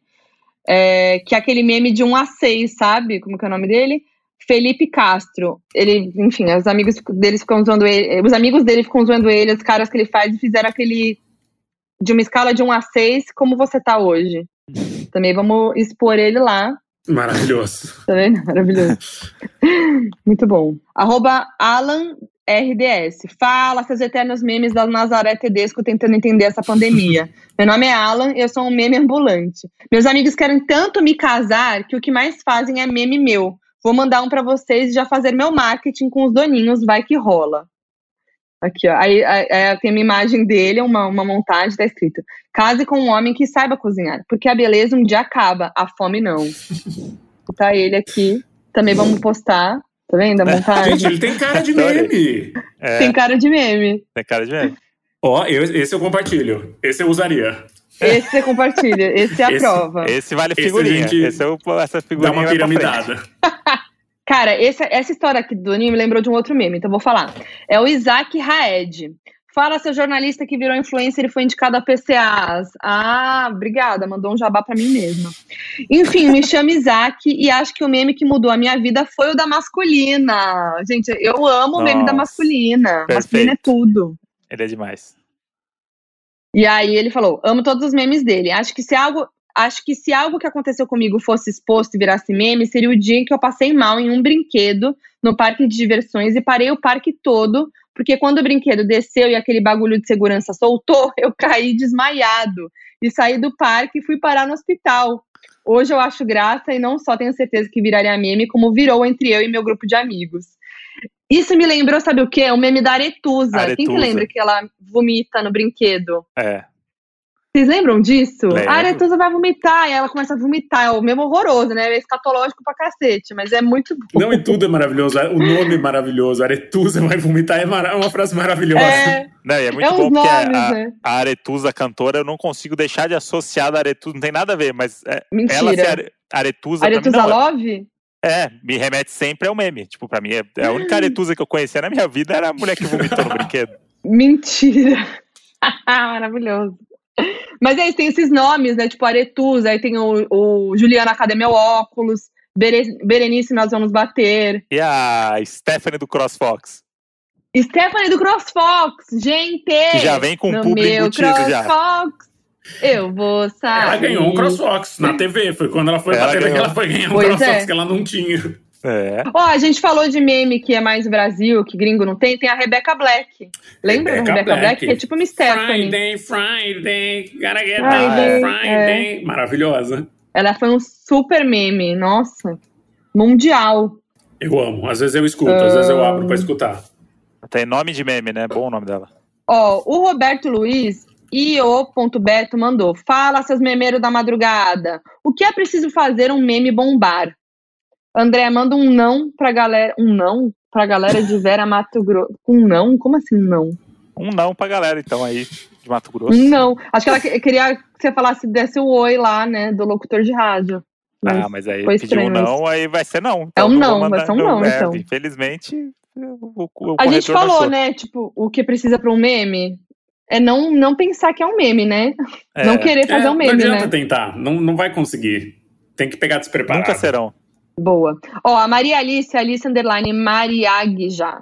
É, que é aquele meme de 1 a 6, sabe? Como que é o nome dele? Felipe Castro. Ele, enfim, os amigos dele ficam zoando ele. Os amigos dele ficam zoando ele, os caras que ele faz, e fizeram aquele. De uma escala de 1 a 6, como você tá hoje. Também vamos expor ele lá. Maravilhoso. Tá vendo? Maravilhoso. Muito bom. Arroba Alan RDS. Fala, seus eternos memes da Nazaré Tedesco tentando entender essa pandemia. Meu nome é Alan e eu sou um meme ambulante. Meus amigos querem tanto me casar que o que mais fazem é meme meu. Vou mandar um para vocês e já fazer meu marketing com os doninhos, vai que rola. Aqui, ó. Aí, aí, aí tem uma imagem dele, uma, uma montagem, tá escrito: Case com um homem que saiba cozinhar, porque a beleza um dia acaba, a fome não. tá ele aqui. Também vamos postar. Tá vendo a montagem? Gente, ele tem cara de meme. É, Tem cara de meme. tem cara de meme. Ó, eu- esse eu compartilho. Esse eu usaria. Esse você compartilha, esse é a Esse- prova. Esse vale Esse figurinha. gente Esse é o, essa Dá figurinha uma pra frente. piramidada. Cara, esse- essa história aqui do Doninho me lembrou de um outro meme, então eu vou falar. É o Isaac Raed. Fala, seu jornalista que virou influencer e foi indicado a PCAs. Ah, obrigada, mandou um jabá pra mim mesma. Enfim, me chamo Isaac e acho que o meme que mudou a minha vida foi o da masculina. Gente, eu amo o meme da Nossa, masculina. Masculina é perfeito. tudo. Ele é demais. E aí ele falou: amo todos os memes dele. Acho que se algo. Acho que se algo que aconteceu comigo fosse exposto e virasse meme, seria o dia em que eu passei mal em um brinquedo no parque de diversões e parei o parque todo, porque quando o brinquedo desceu e aquele bagulho de segurança soltou, eu caí desmaiado e saí do parque e fui parar no hospital. Hoje eu acho graça e não só tenho certeza que viraria meme, como virou entre eu e meu grupo de amigos. Isso me lembrou, sabe o quê? O meme da Aretusa. Quem que Aretusa. lembra que ela vomita no brinquedo? É. Vocês lembram disso? Lembro. A Aretusa vai vomitar, e ela começa a vomitar. É o mesmo horroroso, né? É escatológico pra cacete, mas é muito bom. Não, e tudo é maravilhoso. O nome é maravilhoso. Aretusa vai vomitar é uma frase maravilhosa. É, Não, e é muito é bom porque nomes, a, né? a Aretusa cantora, eu não consigo deixar de associar a Aretusa, não tem nada a ver, mas é, Mentira. ela ser are, Aretusa, pra mim, Aretusa não, é- Love? é, me remete sempre ao meme. Tipo, pra mim, é, é a única Aretusa que eu conhecia na minha vida era a mulher que vomitou no brinquedo. Mentira. Maravilhoso. Mas aí tem esses nomes, né? Tipo Aretusa, aí tem o, o Juliana Cadê Meu Óculos, Bere- Berenice Nós Vamos Bater, E a Stephanie do CrossFox, Stephanie do CrossFox, gente! que já vem com o meu embutido já. CrossFox, eu vou sair. Ela ganhou um CrossFox na TV. Foi quando ela foi Ela pra TV que ganhou. ela foi ganhar um Pois CrossFox é. que ela não tinha. É. Ó, a gente falou de meme que é mais Brasil, que gringo não tem, tem a Rebecca Black. Lembra Rebecca da Rebecca Black? Black. Que é tipo uma Stephanie. Friday, Friday, gotta get Friday, down, Friday. Maravilhosa. Ela foi um super meme, nossa. Mundial. Eu amo. Às vezes eu escuto, às vezes eu abro pra escutar. Tem nome de meme, né? Bom o nome dela. Ó, o Roberto Luiz e o ponto Beto mandou. Fala, seus memeiros da madrugada. O que é preciso fazer um meme bombar? André, manda um não pra galera. Um não? Pra galera de Vera Mato Grosso. Um não? Como assim não? Um não pra galera, então, aí, de Mato Grosso. Um não. Acho que ela que- queria que você falasse, desse o oi lá, né? Do locutor de rádio. Ah, mas aí pediu um não, aí vai ser não. É um eu não, vou vai ser um não, é, então. Infelizmente, o, o A gente falou, né? Tipo, o que precisa pra um meme é não, não pensar que é um meme, né? É, Não querer fazer É, um não meme, adianta né? tentar. Não, não vai conseguir. Tem que pegar despreparado. Nunca serão. Boa. Ó, a Maria Alice, Alice Underline Mariag já.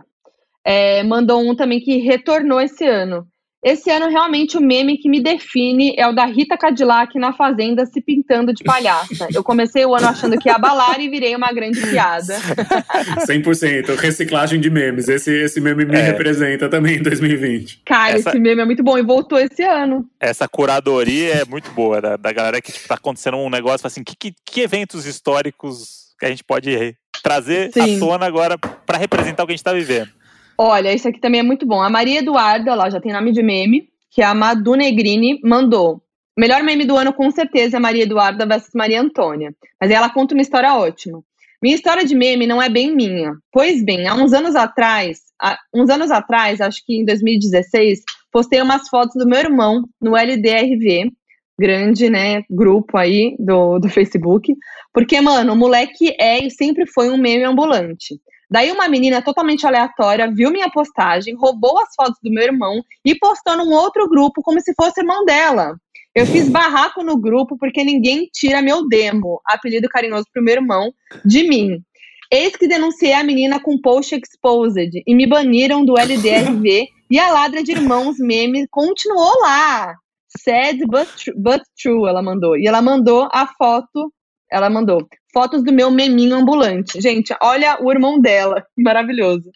é, mandou um também que retornou esse ano. Esse ano, realmente, o meme que me define é o da Rita Cadillac na Fazenda se pintando de palhaça. Eu comecei o ano achando que ia abalar e virei uma grande piada. 100%. Reciclagem de memes. Esse, esse meme me É. representa também em 2020. Cara, Essa- esse meme é muito bom e voltou esse ano. Essa curadoria é muito boa, da, da galera que tipo, tá acontecendo um negócio assim, que, que, que eventos históricos que a gente pode trazer Sim. à tona agora pra representar o que a gente tá vivendo. Olha, isso aqui também é muito bom. A Maria Eduarda, lá já tem nome de meme, que é a Madu Negrini, mandou. Melhor meme do ano, com certeza, é Maria Eduarda versus Maria Antônia. Mas ela conta uma história ótima. Minha história de meme não é bem minha. Pois bem, há uns anos atrás, há uns anos atrás, acho que em 2016, postei umas fotos do meu irmão no LDRV, grande, né, grupo aí do, do Facebook, porque, mano, o moleque é e sempre foi um meme ambulante. Daí uma menina totalmente aleatória viu minha postagem, roubou as fotos do meu irmão e postou num outro grupo como se fosse irmão dela. Eu fiz barraco no grupo porque ninguém tira meu demo, apelido carinhoso pro meu irmão, de mim. Eis que denunciei a menina com post exposed e me baniram do LDRV e a ladra de irmãos meme continuou lá. Sad but, tr- but true, ela mandou. E ela mandou a foto, ela mandou fotos do meu meminho ambulante. Gente, olha o irmão dela, maravilhoso.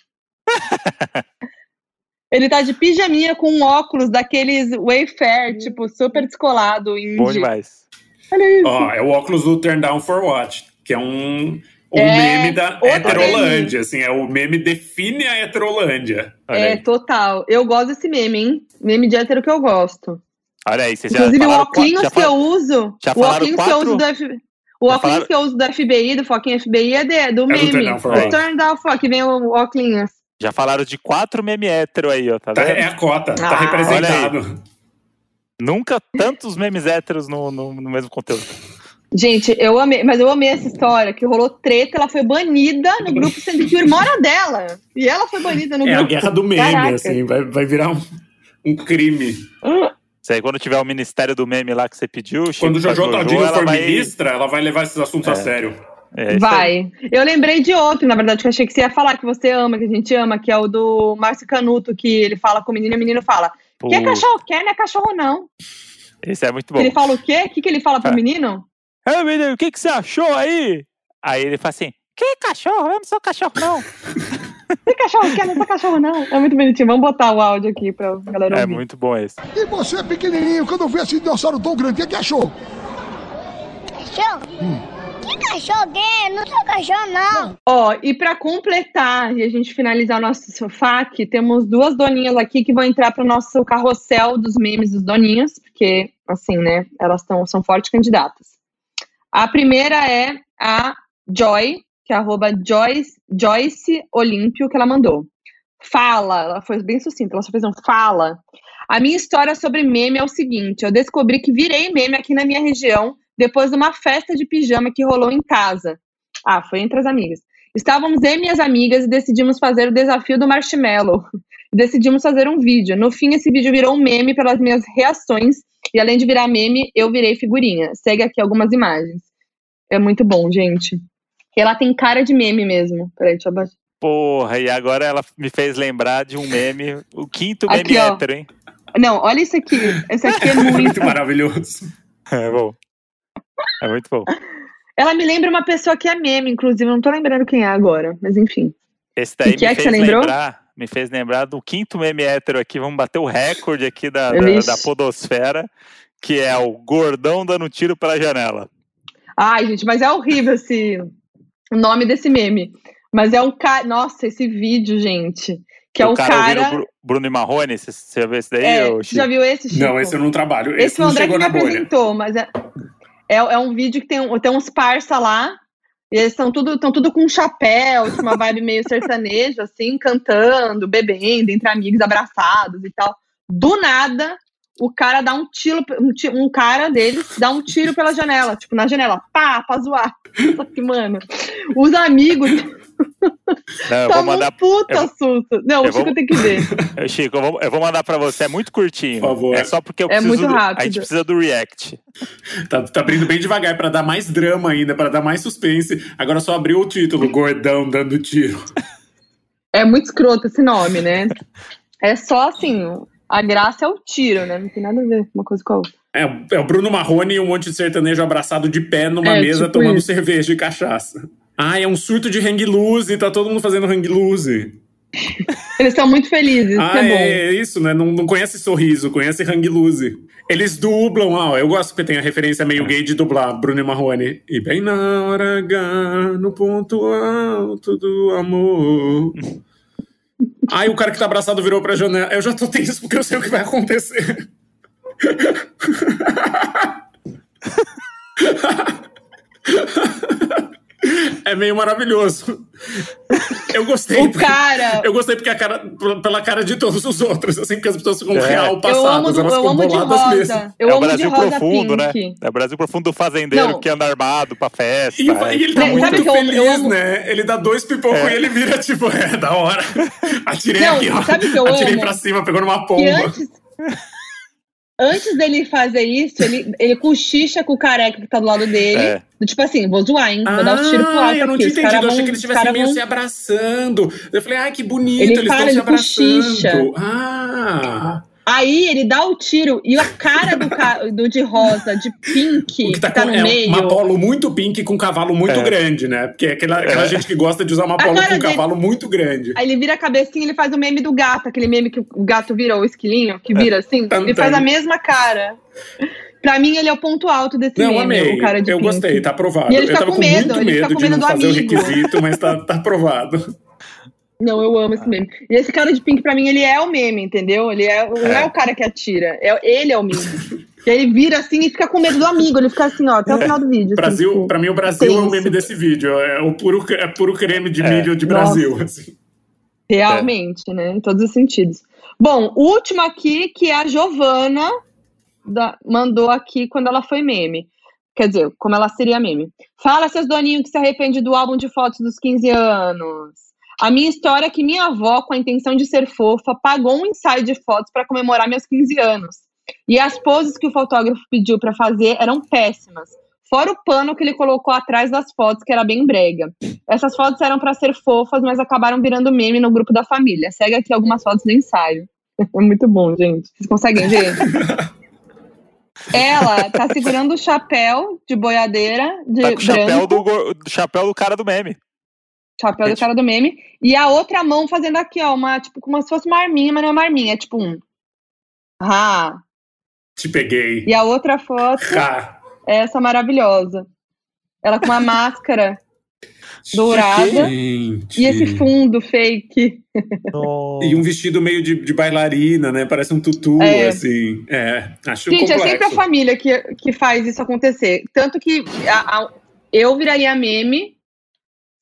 Ele tá de pijaminha com um óculos daqueles Wayfair, tipo, super descolado. Bom indie. demais. Olha isso. Ó, é o óculos do Turn Down for What, que é um, um É, meme da heterolândia, assim, é o meme define a heterolândia. Olha, É, aí. total. Eu gosto desse meme, hein? Meme de hétero que eu gosto. Olha aí, vocês já Inclusive, o falaram qua- óculos que eu uso. já o falaram óculos que eu uso do F... O óculos falaram- que eu uso do FBI, do Foquinha FBI, é, de, do do meme. Turn do What. Turn Down for, que vem o óculos. Já falaram de quatro meme hétero aí, ó, tá Tá- vendo? é a cota, tá Ah, representado. Nunca tantos memes héteros no, no, no mesmo conteúdo. Gente, eu amei, mas eu amei essa história, que rolou treta, ela foi banida no grupo, sendo que o irmão era dela. E ela foi banida no É a grupo. guerra do meme, Caraca. assim, vai, vai virar um, um crime. Isso aí, quando tiver o ministério do meme lá que você pediu, Chico, Quando o Jojo Todinho ela for vai- ministra, ela vai levar esses assuntos a É. sério. É. Vai. Eu lembrei de outro, na verdade, que eu achei que você ia falar, que você ama, que a gente ama, que é o do Márcio Canuto, que ele fala com o menino e o menino fala: Quer Pô, cachorro? Quer, não é cachorro, não. Esse é muito bom. Ele fala o quê? O que, que ele fala pro Ah. menino? Ei, menino, o que, que você achou aí? Aí ele fala assim: Que cachorro? Eu não sou cachorro, não. Que cachorro quer? Não é cachorro, não. É muito bonitinho. Vamos botar o áudio aqui pra galera É ouvir. muito bom esse. E você, pequenininho, quando vê esse dinossauro tão grande, o que, que achou? Cachorro? Que cachorro que é? Não sou cachorro, não. Ó, e pra completar e a gente finalizar o nosso sofá, aqui, temos duas doninhas aqui que vão entrar pro nosso carrossel dos memes dos doninhos, porque, assim, né, elas tão, são fortes candidatas. A primeira é a Joy, que é arroba Joyce, Joyce Olímpio, que ela mandou. Fala, ela foi bem sucinta, ela só fez um fala. A minha história sobre meme é o seguinte: eu descobri que virei meme aqui na minha região depois de uma festa de pijama que rolou em casa. Ah, foi entre as amigas. Estávamos eu e minhas amigas e decidimos fazer o desafio do marshmallow. Decidimos fazer um vídeo. No fim, esse vídeo virou um meme pelas minhas reações. E além de virar meme, eu virei figurinha. Segue aqui algumas imagens. É muito bom, gente. Ela tem cara de meme mesmo. Peraí, deixa eu abaixar. Porra, e agora ela me fez lembrar de um meme, o quinto meme Aqui, hétero, hein? Não, olha isso aqui. Esse aqui é muito. Muito maravilhoso. É bom. É muito bom. Ela me lembra uma pessoa que é meme, inclusive. eu Não tô lembrando quem é agora, mas enfim. Esse daí que me é que fez você lembrou? lembrar, me fez lembrar do quinto meme hétero aqui. Vamos bater o recorde aqui da, da, da podosfera, que é o gordão dando tiro pela janela. Ai, gente, mas é horrível esse o nome desse meme. Mas é um cara. Nossa, esse vídeo, gente. Que é o um cara, cara. Bru- Bruno e Marrone, você, você já viu esse daí, É, Chico? já viu esse, Chico? Não, esse eu não trabalho. Esse Esse, foi o André que me apresentou, mas é, é, é um vídeo que tem, um- tem uns parça lá. E eles estão tudo, tão tudo com um chapéu, tipo, uma vibe meio sertanejo, assim, cantando, bebendo, entre amigos, abraçados e tal. Do nada, o cara dá um tiro, um, um cara deles dá um tiro pela janela, tipo, na janela, pá, pra zoar. Só que, mano, os amigos Não, eu vou tomam mandar. um puta eu- susto. Não, o eu vou- Chico tem que ver. Chico, eu vou, eu vou mandar pra você, é muito curtinho. Por favor. É só porque eu É preciso. muito do- A rápido. gente precisa do react. Tá, tá abrindo bem devagar pra dar mais drama ainda, pra dar mais suspense. Agora só abriu o título, gordão dando tiro. É muito escroto esse nome, né? É só assim, a graça é o tiro, né? Não tem nada a ver uma coisa com a outra. É, é o Bruno Marrone e um monte de sertanejo abraçado de pé numa É, mesa tipo tomando isso. cerveja e cachaça. Ah, é um surto de hang loose, tá todo mundo fazendo hang loose. Eles estão muito felizes, Ah, é bom. é, isso, né? Não, não conhece sorriso, conhece hang loose. Eles dublam, ó, eu gosto que tem a referência meio gay de dublar Bruno e Marrone. E bem na hora H, no ponto alto do amor. Aí o cara que tá abraçado virou pra janela. Eu já tô tenso porque eu sei o que vai acontecer. É meio maravilhoso. Eu gostei. O porque- cara. Eu gostei porque a cara, pela cara de todos os outros, assim, porque as pessoas ficam É. real Eu amo, passadas, do- elas eu amo de rosa. mesmo. Eu é o amo de Brasil rosa profundo, né? pink. É o Brasil profundo do fazendeiro Não. que anda armado pra festa. E, é. e ele tá Sabe muito eu amo- feliz, eu amo- né? Ele dá dois pipocos É. e ele vira tipo, é, da hora. Atirei Não, aqui, ó. sabe que eu Atirei amo? pra cima, pegou numa pomba. Antes, dele fazer isso, ele, ele cochicha com o careca que tá do lado dele. É. Tipo assim, vou zoar, hein? Vou dar os tiros pro Ah, alto eu não tinha entendido. Eu achei vão- que eles estivessem caras meio vão- se abraçando. Eu falei, ai, que bonito, Ele eles fala, estão se ele abraçando. cochicha. Ah. Aí ele dá o tiro e a cara do, ca- do de rosa, de pink, O que tá, que tá com, no é meio. uma polo muito pink com um cavalo muito É. grande, né? Porque é aquela, aquela É. gente que gosta de usar uma polo com um dele- cavalo muito grande. Aí ele vira a cabecinha e ele faz o meme do gato, aquele meme que o gato vira o esquilinho, que vira assim. Ele faz a mesma cara. Pra mim, ele é o ponto alto desse Não, meme, amei. o cara de Eu pink. gostei, tá aprovado. E ele eu fica tava com com medo, muito ele fica medo com de medo não do fazer amigo. o requisito, mas tá, tá aprovado. Não, eu amo esse meme. E esse cara de pink, pra mim, ele é o meme, entendeu? Ele é, não é o cara que atira. É, ele é o meme. E aí ele vira assim e fica com medo do amigo. Ele fica assim, ó, até o final do vídeo. assim, Brasil, tipo, pra mim, o Brasil é o meme desse vídeo. É o puro, é puro creme de É. milho de Nossa. Brasil. assim. Realmente, né? Em todos os sentidos. Bom, o último aqui, que é a Giovana da- mandou aqui quando ela foi meme. Quer dizer, como ela seria meme. Fala, seus doninhos, que se arrepende do álbum de fotos dos 15 anos. A minha história é que minha avó, com a intenção de ser fofa, pagou um ensaio de fotos para comemorar meus 15 anos. E as poses que o fotógrafo pediu para fazer eram péssimas. Fora o pano que ele colocou atrás das fotos, que era bem brega. Essas fotos eram para ser fofas, mas acabaram virando meme no grupo da família. Segue aqui algumas fotos do ensaio. É muito bom, gente. Vocês conseguem ver? Ela tá segurando o chapéu de boiadeira de Tá com o chapéu do chapéu do cara do meme. Chapéu do cara do meme, e a outra mão fazendo aqui, ó, uma, tipo, como se fosse uma arminha, mas não é uma arminha, é tipo um. Ah. Te peguei. E a outra foto Ha. é essa maravilhosa. Ela com uma máscara dourada Gente. e esse fundo fake. E um vestido meio de, de bailarina, né? Parece um tutu, É. assim. É, acho Gente, é complexo. sempre a família que, que faz isso acontecer. Tanto que a- a- eu viraria meme,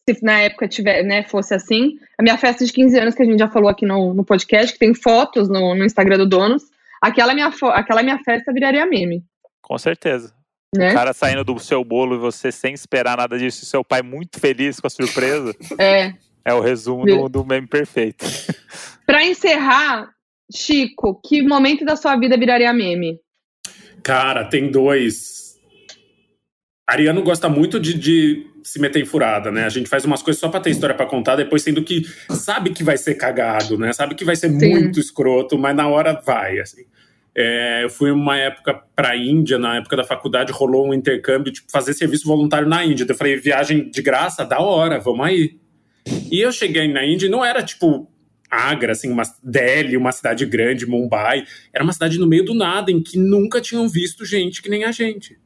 se na época tiver, né, fosse assim. A minha festa de 15 anos, que a gente já falou aqui no, no podcast, que tem fotos no, no Instagram do Donos, aquela minha, aquela minha festa viraria meme. Com certeza. Né? O cara saindo do seu bolo e você sem esperar nada disso, e seu pai muito feliz com a surpresa, É. é o resumo do, do meme perfeito. Pra encerrar, Chico, que momento da sua vida viraria meme? Cara, tem dois. Ariano gosta muito de, de se meter em furada, né? A gente faz umas coisas só pra ter história pra contar, depois sendo que sabe que vai ser cagado, né? Sabe que vai ser Sim. muito escroto, mas na hora vai, assim. É, eu fui uma época pra Índia, na época da faculdade, rolou um intercâmbio, tipo, fazer serviço voluntário na Índia. Eu falei, viagem de graça, da hora, vamos aí. E eu cheguei na Índia e não era, tipo, Agra, assim, uma Delhi, uma cidade grande, Mumbai. Era uma cidade no meio do nada, em que nunca tinham visto gente que nem a gente.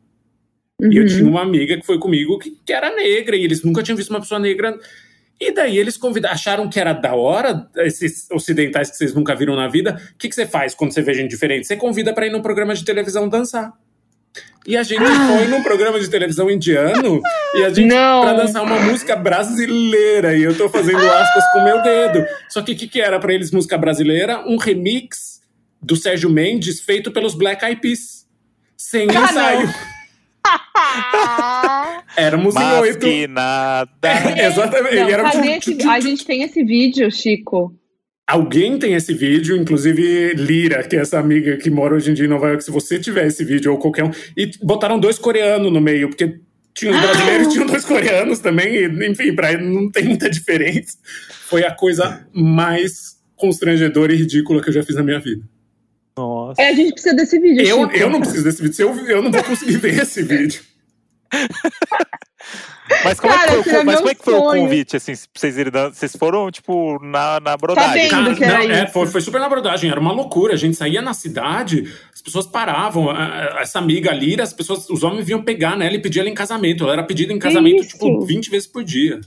E eu Uhum. tinha uma amiga que foi comigo que, que era negra, e eles nunca tinham visto uma pessoa negra. E daí eles convidaram, acharam que era da hora, esses ocidentais que vocês nunca viram na vida. O que, que você faz quando você vê gente diferente? Você convida pra ir num programa de televisão dançar. E a gente foi num programa de televisão indiano e a gente Não. pra dançar uma música brasileira. E eu tô fazendo aspas com o meu dedo. Só que o que, que era pra eles música brasileira? Um remix do Sérgio Mendes feito pelos Black Eyed Peas. Sem Ah, não. ensaio. Éramos em Mas oito. que nada. É, exatamente. Não, tipo- esse- A gente tem esse vídeo, Chico. Alguém tem esse vídeo, inclusive Lira, que é essa amiga que mora hoje em dia em Nova York. Se você tiver esse vídeo ou qualquer um. E botaram dois coreanos no meio, porque tinha os brasileiros e tinham dois coreanos também. E, enfim, pra ele não tem muita diferença. Foi a coisa mais constrangedora e ridícula que eu já fiz na minha vida. Nossa. É, a gente precisa desse vídeo, Eu, Chico. eu não preciso desse vídeo. Eu, eu não vou conseguir ver esse vídeo. Mas como, Cara, é, que foi, mas como é que foi o convite, assim, vocês irem Vocês foram, tipo, na, na brodagem. Sabendo que era não, é, foi, foi super na brodagem, era uma loucura. A gente saía na cidade, as pessoas paravam. Essa amiga Lira, as pessoas, os homens vinham pegar nela e pedir ela em casamento. Ela era pedida em casamento, isso? tipo, 20 vezes por dia.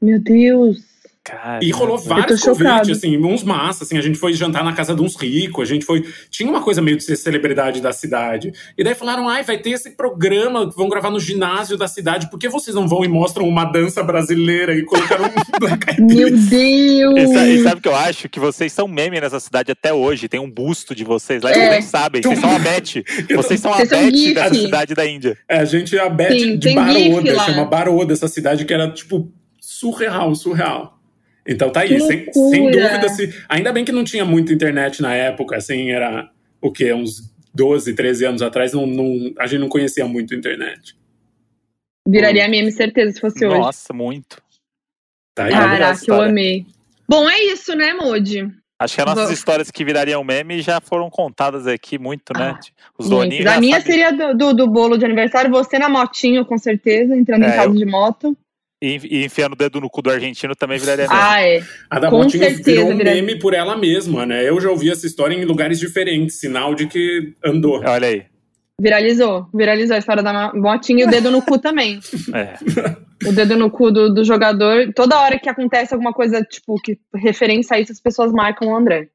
Meu Deus. Cara, E rolou vários convites, assim, uns massa, assim, a gente foi jantar na casa de uns ricos, a gente foi. Tinha uma coisa meio de ser celebridade da cidade. E daí falaram: ai, vai ter esse programa que vão gravar no ginásio da cidade, por que vocês não vão e mostram uma dança brasileira e colocaram um Meu? Deus! E sabe, o que eu acho? Que vocês são meme nessa cidade até hoje. Tem um busto de vocês lá, e vocês É. nem sabem. Vocês são a Beth. Vocês são a Beth dessa cidade da Índia. É, a gente é a Beth Sim, de Baroda, chama Baroda essa cidade que era, tipo, surreal, surreal. Então tá aí, sem, sem dúvida. Se, ainda bem que não tinha muita internet na época, assim, era o quê? Uns 12, 13 anos atrás, não, não- a gente não conhecia muito a internet. Viraria meme, certeza, se fosse hoje. Nossa, muito. Tá aí, Caraca, eu amei. Bom, é isso, né, Moody? Acho que as nossas Vamos. histórias que virariam meme já foram contadas aqui muito, né? Os Muito. doninhos. A minha sabem. seria do, do, do bolo de aniversário, você na motinho, com certeza, entrando É, em casa eu- de moto. E, enfiando o dedo no cu do argentino também viraria meme. Ah, é. A da Com Motinha certeza, virou um viraria. meme por ela mesma, né? Eu já ouvi essa história em lugares diferentes, sinal de que andou. Olha aí. Viralizou. Viralizou a história da motinha e o dedo no cu também. É. O dedo no cu do, do jogador. Toda hora que acontece alguma coisa, tipo, que referência a isso, as pessoas marcam o André.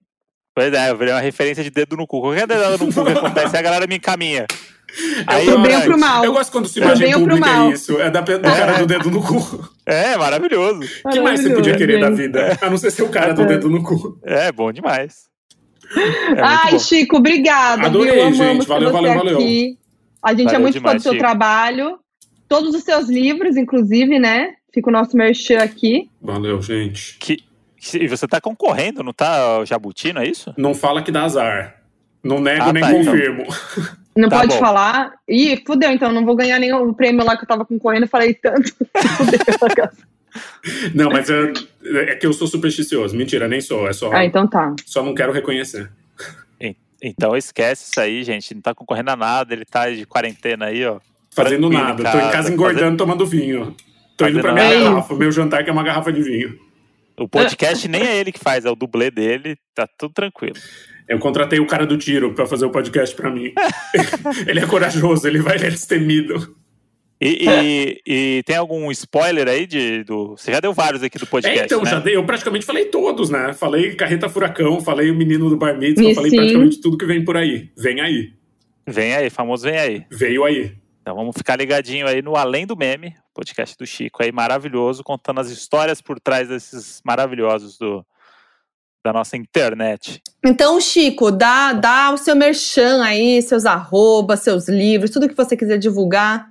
Pois é, eu virei uma referência de dedo no cu. Qualquer dedo no cu que acontece, a galera me encaminha. Aí, Pro bem ou pro mal. Eu gosto quando se imagem pro pública mal. é isso. É da, do cara do dedo no cu. É, maravilhoso. O que mais você podia querer da gente. vida? A não ser ser o cara do dedo no cu. É, bom demais. É Ai, bom. Chico, obrigada. Adorei, viu? Amamos gente. Valeu, valeu, valeu. aqui. A gente é Valeu muito fã do seu Chico. trabalho. Todos os seus livros, inclusive, né? Fica o nosso merchan aqui. Valeu, gente. Que, e você tá concorrendo, não tá, o Jabuti, não é isso? Não fala que dá azar. Não nego Ah, nem tá, então. Não Tá pode bom. falar. Ih, fudeu, então não vou ganhar nenhum prêmio lá que eu tava concorrendo. Falei tanto. Fudeu. Não, mas é, é que eu sou supersticioso. Mentira, nem sou. É só, ah, então tá. só não quero reconhecer. Então esquece isso aí, gente. Não tá concorrendo a nada, ele tá de quarentena aí, ó. Fazendo nada. cara. Tô em casa engordando, tomando vinho. Tô indo pra Fazendo minha nada. garrafa. Meu jantar que é uma garrafa de vinho. O podcast nem é ele que faz, é o dublê dele, tá tudo tranquilo. Eu contratei o cara do tiro pra fazer o podcast pra mim. ele é corajoso, ele vai ele é destemido. E, e- e tem algum spoiler aí de, do. Você já deu vários aqui do podcast. É, então, né? já dei. Eu praticamente falei todos, né? Falei Carreta Furacão, falei o Menino do Bar Mitzvah, falei sim. praticamente tudo que vem por aí. Vem aí. Vem aí, famoso vem aí. Veio aí. Então vamos ficar ligadinho aí no Além do Meme, podcast do Chico aí, maravilhoso, contando as histórias por trás desses maravilhosos do, da nossa internet. Então, Chico, dá, dá o seu merchan aí, seus arrobas, seus livros, tudo que você quiser divulgar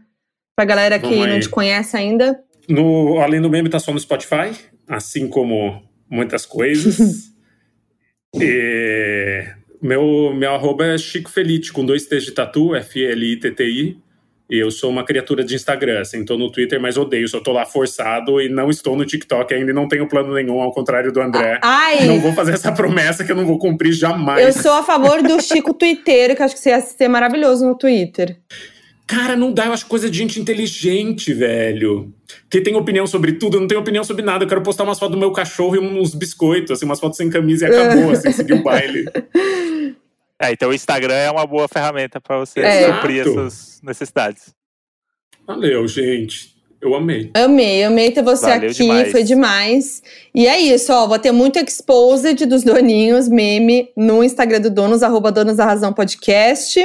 pra galera que não te conhece ainda. No, além do meme, tá só no Spotify, assim como muitas coisas. e, meu, meu arroba é Chico Felite, com dois T's de tatu, F-L-I-T-T-I. E eu sou uma criatura de Instagram, assim, tô no Twitter, mas odeio, só tô lá forçado e não estou no TikTok ainda e não tenho plano nenhum, ao contrário do André. Ai, Não vou fazer essa promessa que eu não vou cumprir jamais. eu sou a favor do Chico Twitteiro, que eu acho que você ia ser maravilhoso no Twitter. Cara, não dá, eu acho coisa de gente inteligente, velho. Que tem opinião sobre tudo, eu não tenho opinião sobre nada. Eu quero postar umas fotos do meu cachorro e uns biscoitos, assim, umas fotos sem camisa e acabou, assim, seguir o baile. É, então o Instagram é uma boa ferramenta para você É. suprir Exato. essas necessidades. Valeu, gente. Eu amei. Amei, amei ter você Valeu aqui, demais. foi demais. E é isso, ó, vou ter muito exposed dos doninhos, meme, no Instagram do Donos, arroba Donos da Razão Podcast.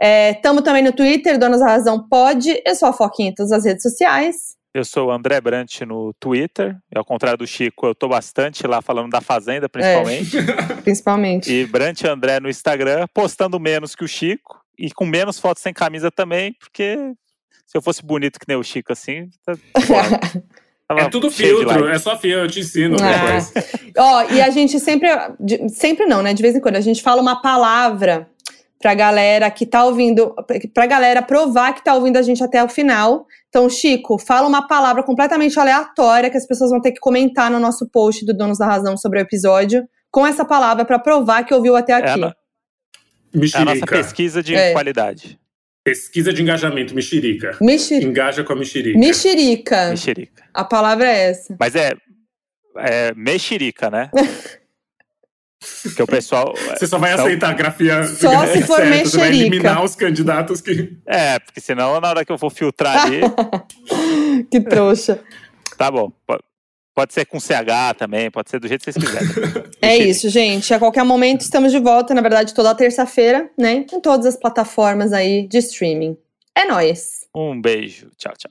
É, tamo também no Twitter, Donos da Razão Pod. Eu sou a Foquinha em todas as redes sociais. Eu sou o André Brant no Twitter, e ao contrário do Chico, eu tô bastante lá falando da Fazenda, principalmente. Principalmente. E Brant André no Instagram, postando menos que o Chico, e com menos fotos sem camisa também, porque se eu fosse bonito que nem o Chico assim, tá, É tudo filtro, é só fio, eu te ensino Ah. depois. Ó, e a gente sempre, sempre não, né? De vez em quando, a gente fala uma palavra pra galera que tá ouvindo, pra galera provar que tá ouvindo a gente até o final. Então, Chico, fala uma palavra completamente aleatória que as pessoas vão ter que comentar no nosso post do Donos da Razão sobre o episódio, com essa palavra pra provar que ouviu até É a, aqui. é a Mexerica. nossa pesquisa de É. qualidade. Pesquisa de engajamento, mexerica. Mexi- Engaja com a mexerica. Mexerica. Mexerica. A palavra é essa. Mas é, é mexerica, né? Porque o pessoal. Você só vai Então- aceitar a grafia Só se for certa, Você vai mexerica. eliminar os candidatos que... É, porque senão na hora que eu for filtrar ali. que trouxa. tá bom. po- pode ser com CH também, pode ser do jeito que vocês quiserem. É isso, gente. A qualquer momento estamos de volta, na verdade, toda terça-feira, né? Em todas as plataformas aí de streaming. É nóis! Um beijo. Tchau, tchau.